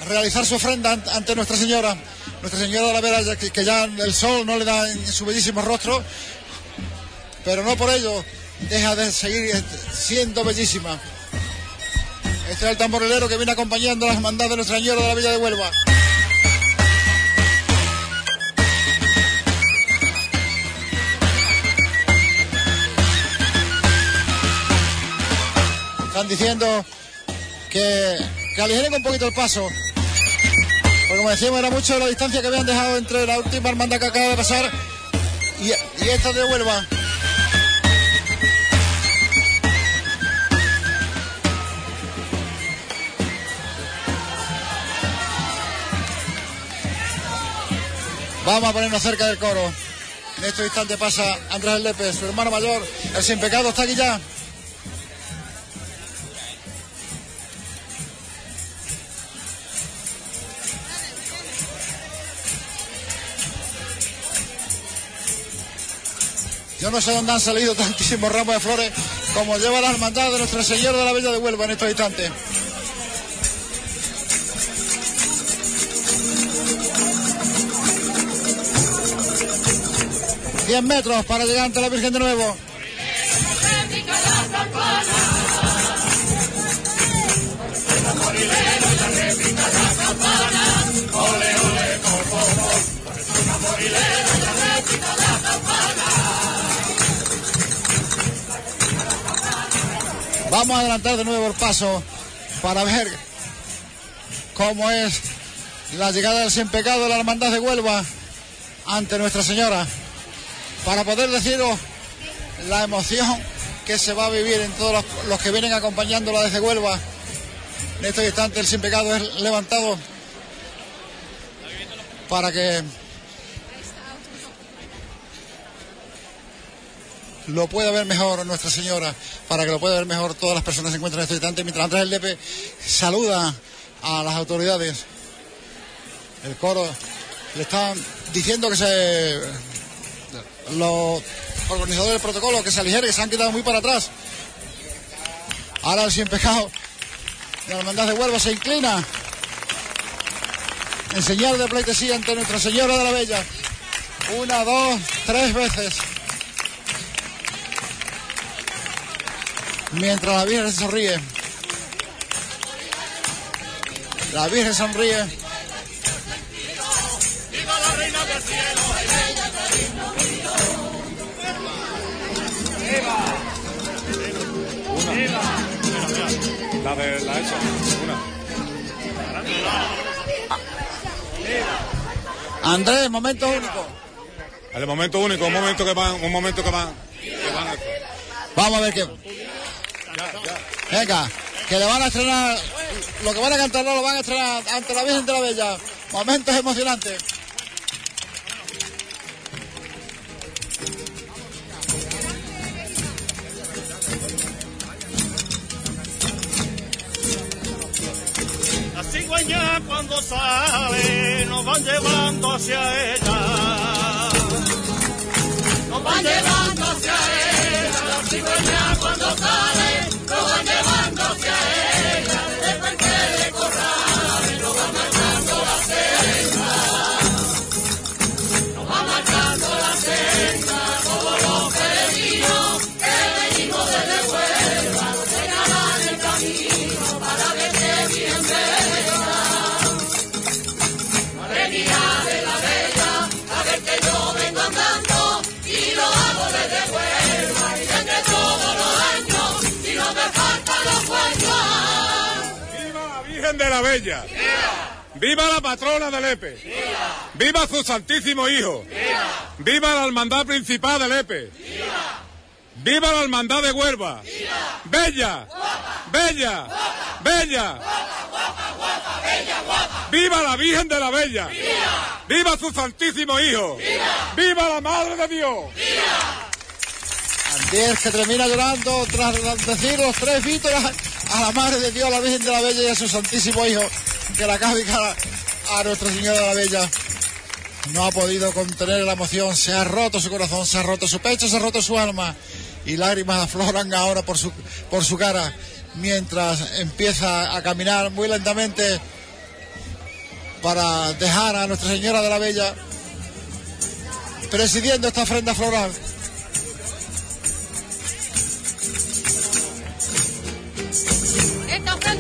realizar su ofrenda ant- ante Nuestra Señora. Nuestra Señora de la Vera, que, ya el sol no le da en su bellísimo rostro, pero no por ello deja de seguir siendo bellísima. Este es el tamborilero que viene acompañando a las hermandad de Nuestra Señora de la Villa de Huelva. Están diciendo que, que aligeren un poquito el paso. Porque como decíamos, era mucho la distancia que habían dejado entre la última hermandad que acaba de pasar y, esta de Huelva. Vamos a ponernos cerca del coro. En este instante pasa Andrés Lepe, su hermano mayor. El sin pecado está aquí ya. No sé dónde han salido tantísimos ramos de flores como lleva la hermandad de Nuestra Señora de la Bella de Huelva en estos instantes. Diez metros para llegar ante la Virgen de nuevo. Vamos a adelantar de nuevo el paso para ver cómo es la llegada del sin pecado de la hermandad de Huelva ante Nuestra Señora. Para poder deciros la emoción que se va a vivir en todos los, que vienen acompañándola desde Huelva. En este instante el sin pecado es levantado para que lo pueda ver mejor Nuestra Señora, para que lo pueda ver mejor todas las personas que se encuentran en este instante, mientras Andrés El Lepe saluda a las autoridades. El coro le están diciendo que se los organizadores del protocolo que se aligere, que se han quedado muy para atrás. Ahora el sin pecado de la hermandad de Huelva se inclina en señal de pleitesía ante Nuestra Señora de la Bella. Una, dos, tres veces. Mientras la Virgen sonríe. La Virgen sonríe. Viva la de la hecha, una. Andrés, momento único. El momento único, un momento que van, un momento que van. que van Vamos a ver qué. Venga, que le van a estrenar. Lo que van a cantar no lo van a estrenar ante la Virgen de la Bella. Momentos emocionantes. La cigüeña cuando sale nos van llevando hacia ella. Nos van llevando hacia ella. La cuando sale nos la Bella! ¡Viva la patrona de Lepe! ¡Viva su santísimo hijo! ¡Viva la hermandad principal de Lepe! ¡Viva la hermandad de Huelva! ¡Bella! ¡Bella! ¡Bella! ¡Viva la Virgen de la Bella! ¡Viva su santísimo hijo! ¡Viva la Madre de Dios! Andrés que termina llorando tras decir los tres vítores a la Madre de Dios, a la Virgen de la Bella y a su Santísimo Hijo, que la cábica a Nuestra Señora de la Bella. No ha podido contener la emoción, se ha roto su corazón, se ha roto su pecho, se ha roto su alma y lágrimas afloran ahora por su, por su cara mientras empieza a caminar muy lentamente para dejar a Nuestra Señora de la Bella presidiendo esta ofrenda floral.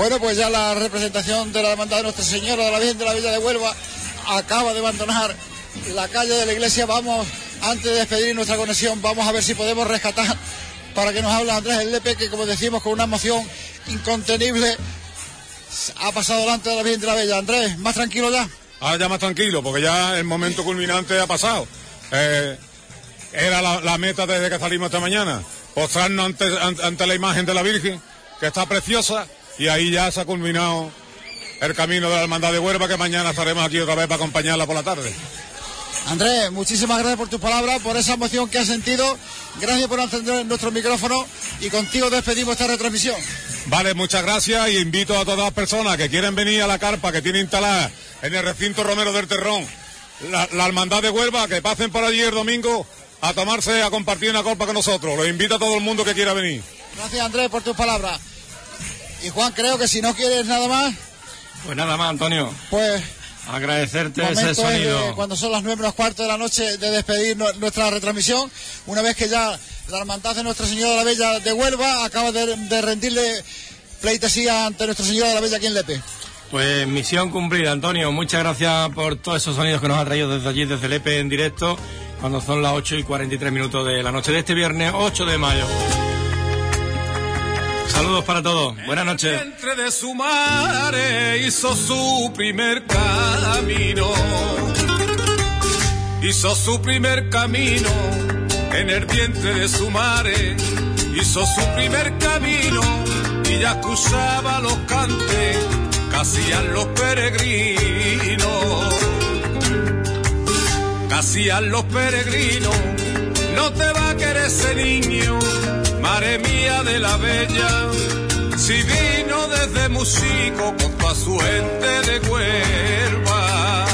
Bueno, pues ya la representación de la hermandad de Nuestra Señora de la Virgen de la Villa de Huelva acaba de abandonar la calle de la iglesia. Vamos, antes de despedir nuestra conexión, vamos a ver si podemos rescatar para que nos hable Andrés El Lepe, que como decimos, con una emoción incontenible ha pasado delante de la Virgen de la Bella. Andrés, más tranquilo ya. Ahora ya más tranquilo, porque ya el momento culminante ha pasado. Eh, era la, la meta desde que salimos esta mañana, postrarnos ante, ante, ante la imagen de la Virgen, que está preciosa, y ahí ya se ha culminado el camino de la Hermandad de Huelva, que mañana estaremos aquí otra vez para acompañarla por la tarde. Andrés, muchísimas gracias por tus palabras, por esa emoción que has sentido. Gracias por encender nuestro micrófono y contigo despedimos esta retransmisión. Vale, muchas gracias y invito a todas las personas que quieren venir a la carpa que tiene instalada en el recinto Romero del Terrón, la, la Hermandad de Huelva, que pasen por allí el domingo a tomarse, a compartir una copa con nosotros. Los invito a todo el mundo que quiera venir. Gracias Andrés por tus palabras. Y Juan, creo que si no quieres nada más, Pues nada más, Antonio. pues Agradecerte ese momento es de, sonido. cuando son las nueve menos cuarto de la noche de despedir nu- nuestra retransmisión, una vez que ya la hermandad de Nuestra Señora de la Bella de Huelva acaba de, de rendirle pleitesía ante Nuestra Señora de la Bella aquí en Lepe. Pues misión cumplida, Antonio. Muchas gracias por todos esos sonidos que nos ha traído desde allí, desde Lepe en directo, cuando son las 8 y 43 minutos de la noche de este viernes 8 de mayo. Saludos para todos. Buenas noches. Entre de su madre hizo su primer camino. Hizo su primer camino en el vientre de su madre. Hizo su primer camino y ya escuchaba los cantes hacían los peregrinos. Hacían los peregrinos. No te va a querer ese niño, madre mía de la bella. Si vino desde Musico con toda su gente de Huelva.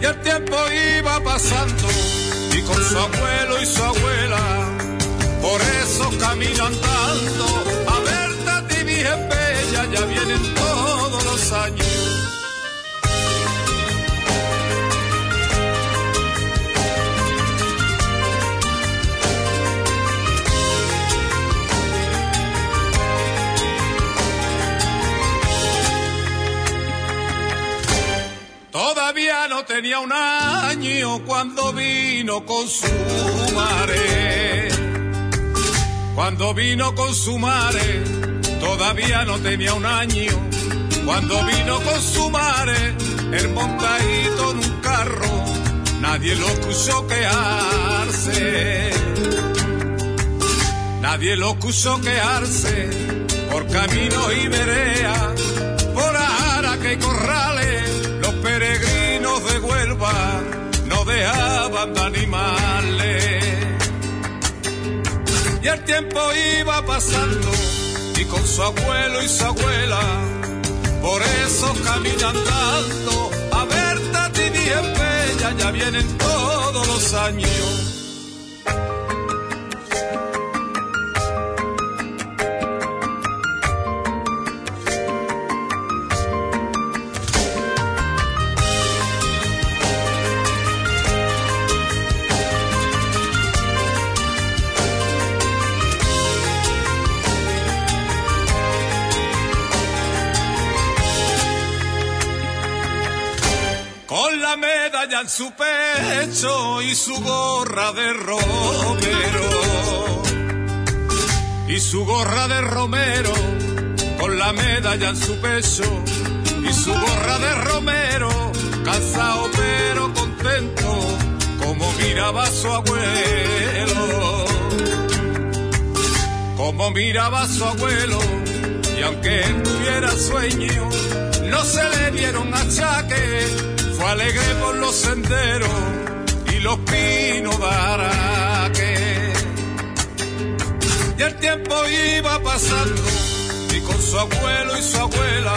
Y el tiempo iba pasando y con su abuelo y su abuela. Por eso camino andando todos los años. Todavía no tenía un año cuando vino con su madre. Cuando vino con su madre, todavía no tenía un año. Cuando vino con su madre, el montadito en un carro, nadie lo escuchó quejarse. Nadie lo escuchó quejarse por camino y verea, por ara que corrales, los peregrinos de Huelva no dejaban de animarle. Y el tiempo iba pasando con su abuelo y su abuela, por eso caminan tanto a verte a ti bien bella, ya vienen todos los años. La medalla en su pecho y su gorra de romero. Y su gorra de romero, con la medalla en su pecho y su gorra de romero, cansado pero contento, como miraba su abuelo. Como miraba su abuelo, Y aunque tuviera sueño, no se le dieron achaques. Fue alegre por los senderos y los pinos de Araque. Y el tiempo iba pasando y con su abuelo y su abuela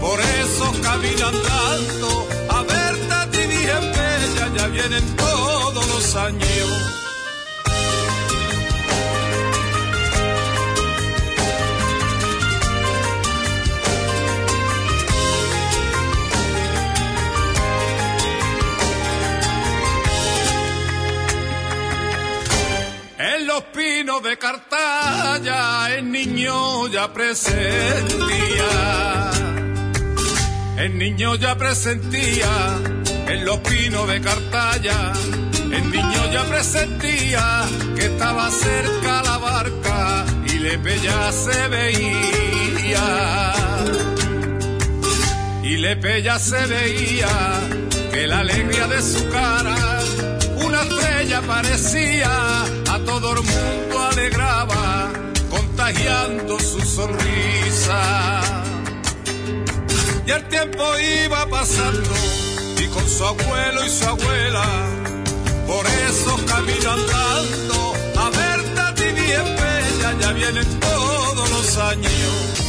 por esos caminos andando a ver Tati bien bella ya vienen todos los años. De Cartaya el niño ya presentía. El niño ya presentía en los pinos de Cartaya. El niño ya presentía que estaba cerca la barca y Lepe ya se veía. Y Lepe ya se veía que la alegría de su cara una estrella parecía, todo el mundo alegraba, contagiando su sonrisa. Y el tiempo iba pasando, y con su abuelo y su abuela, por esos caminos andando, a ver Tati bien bella, ya vienen todos los años.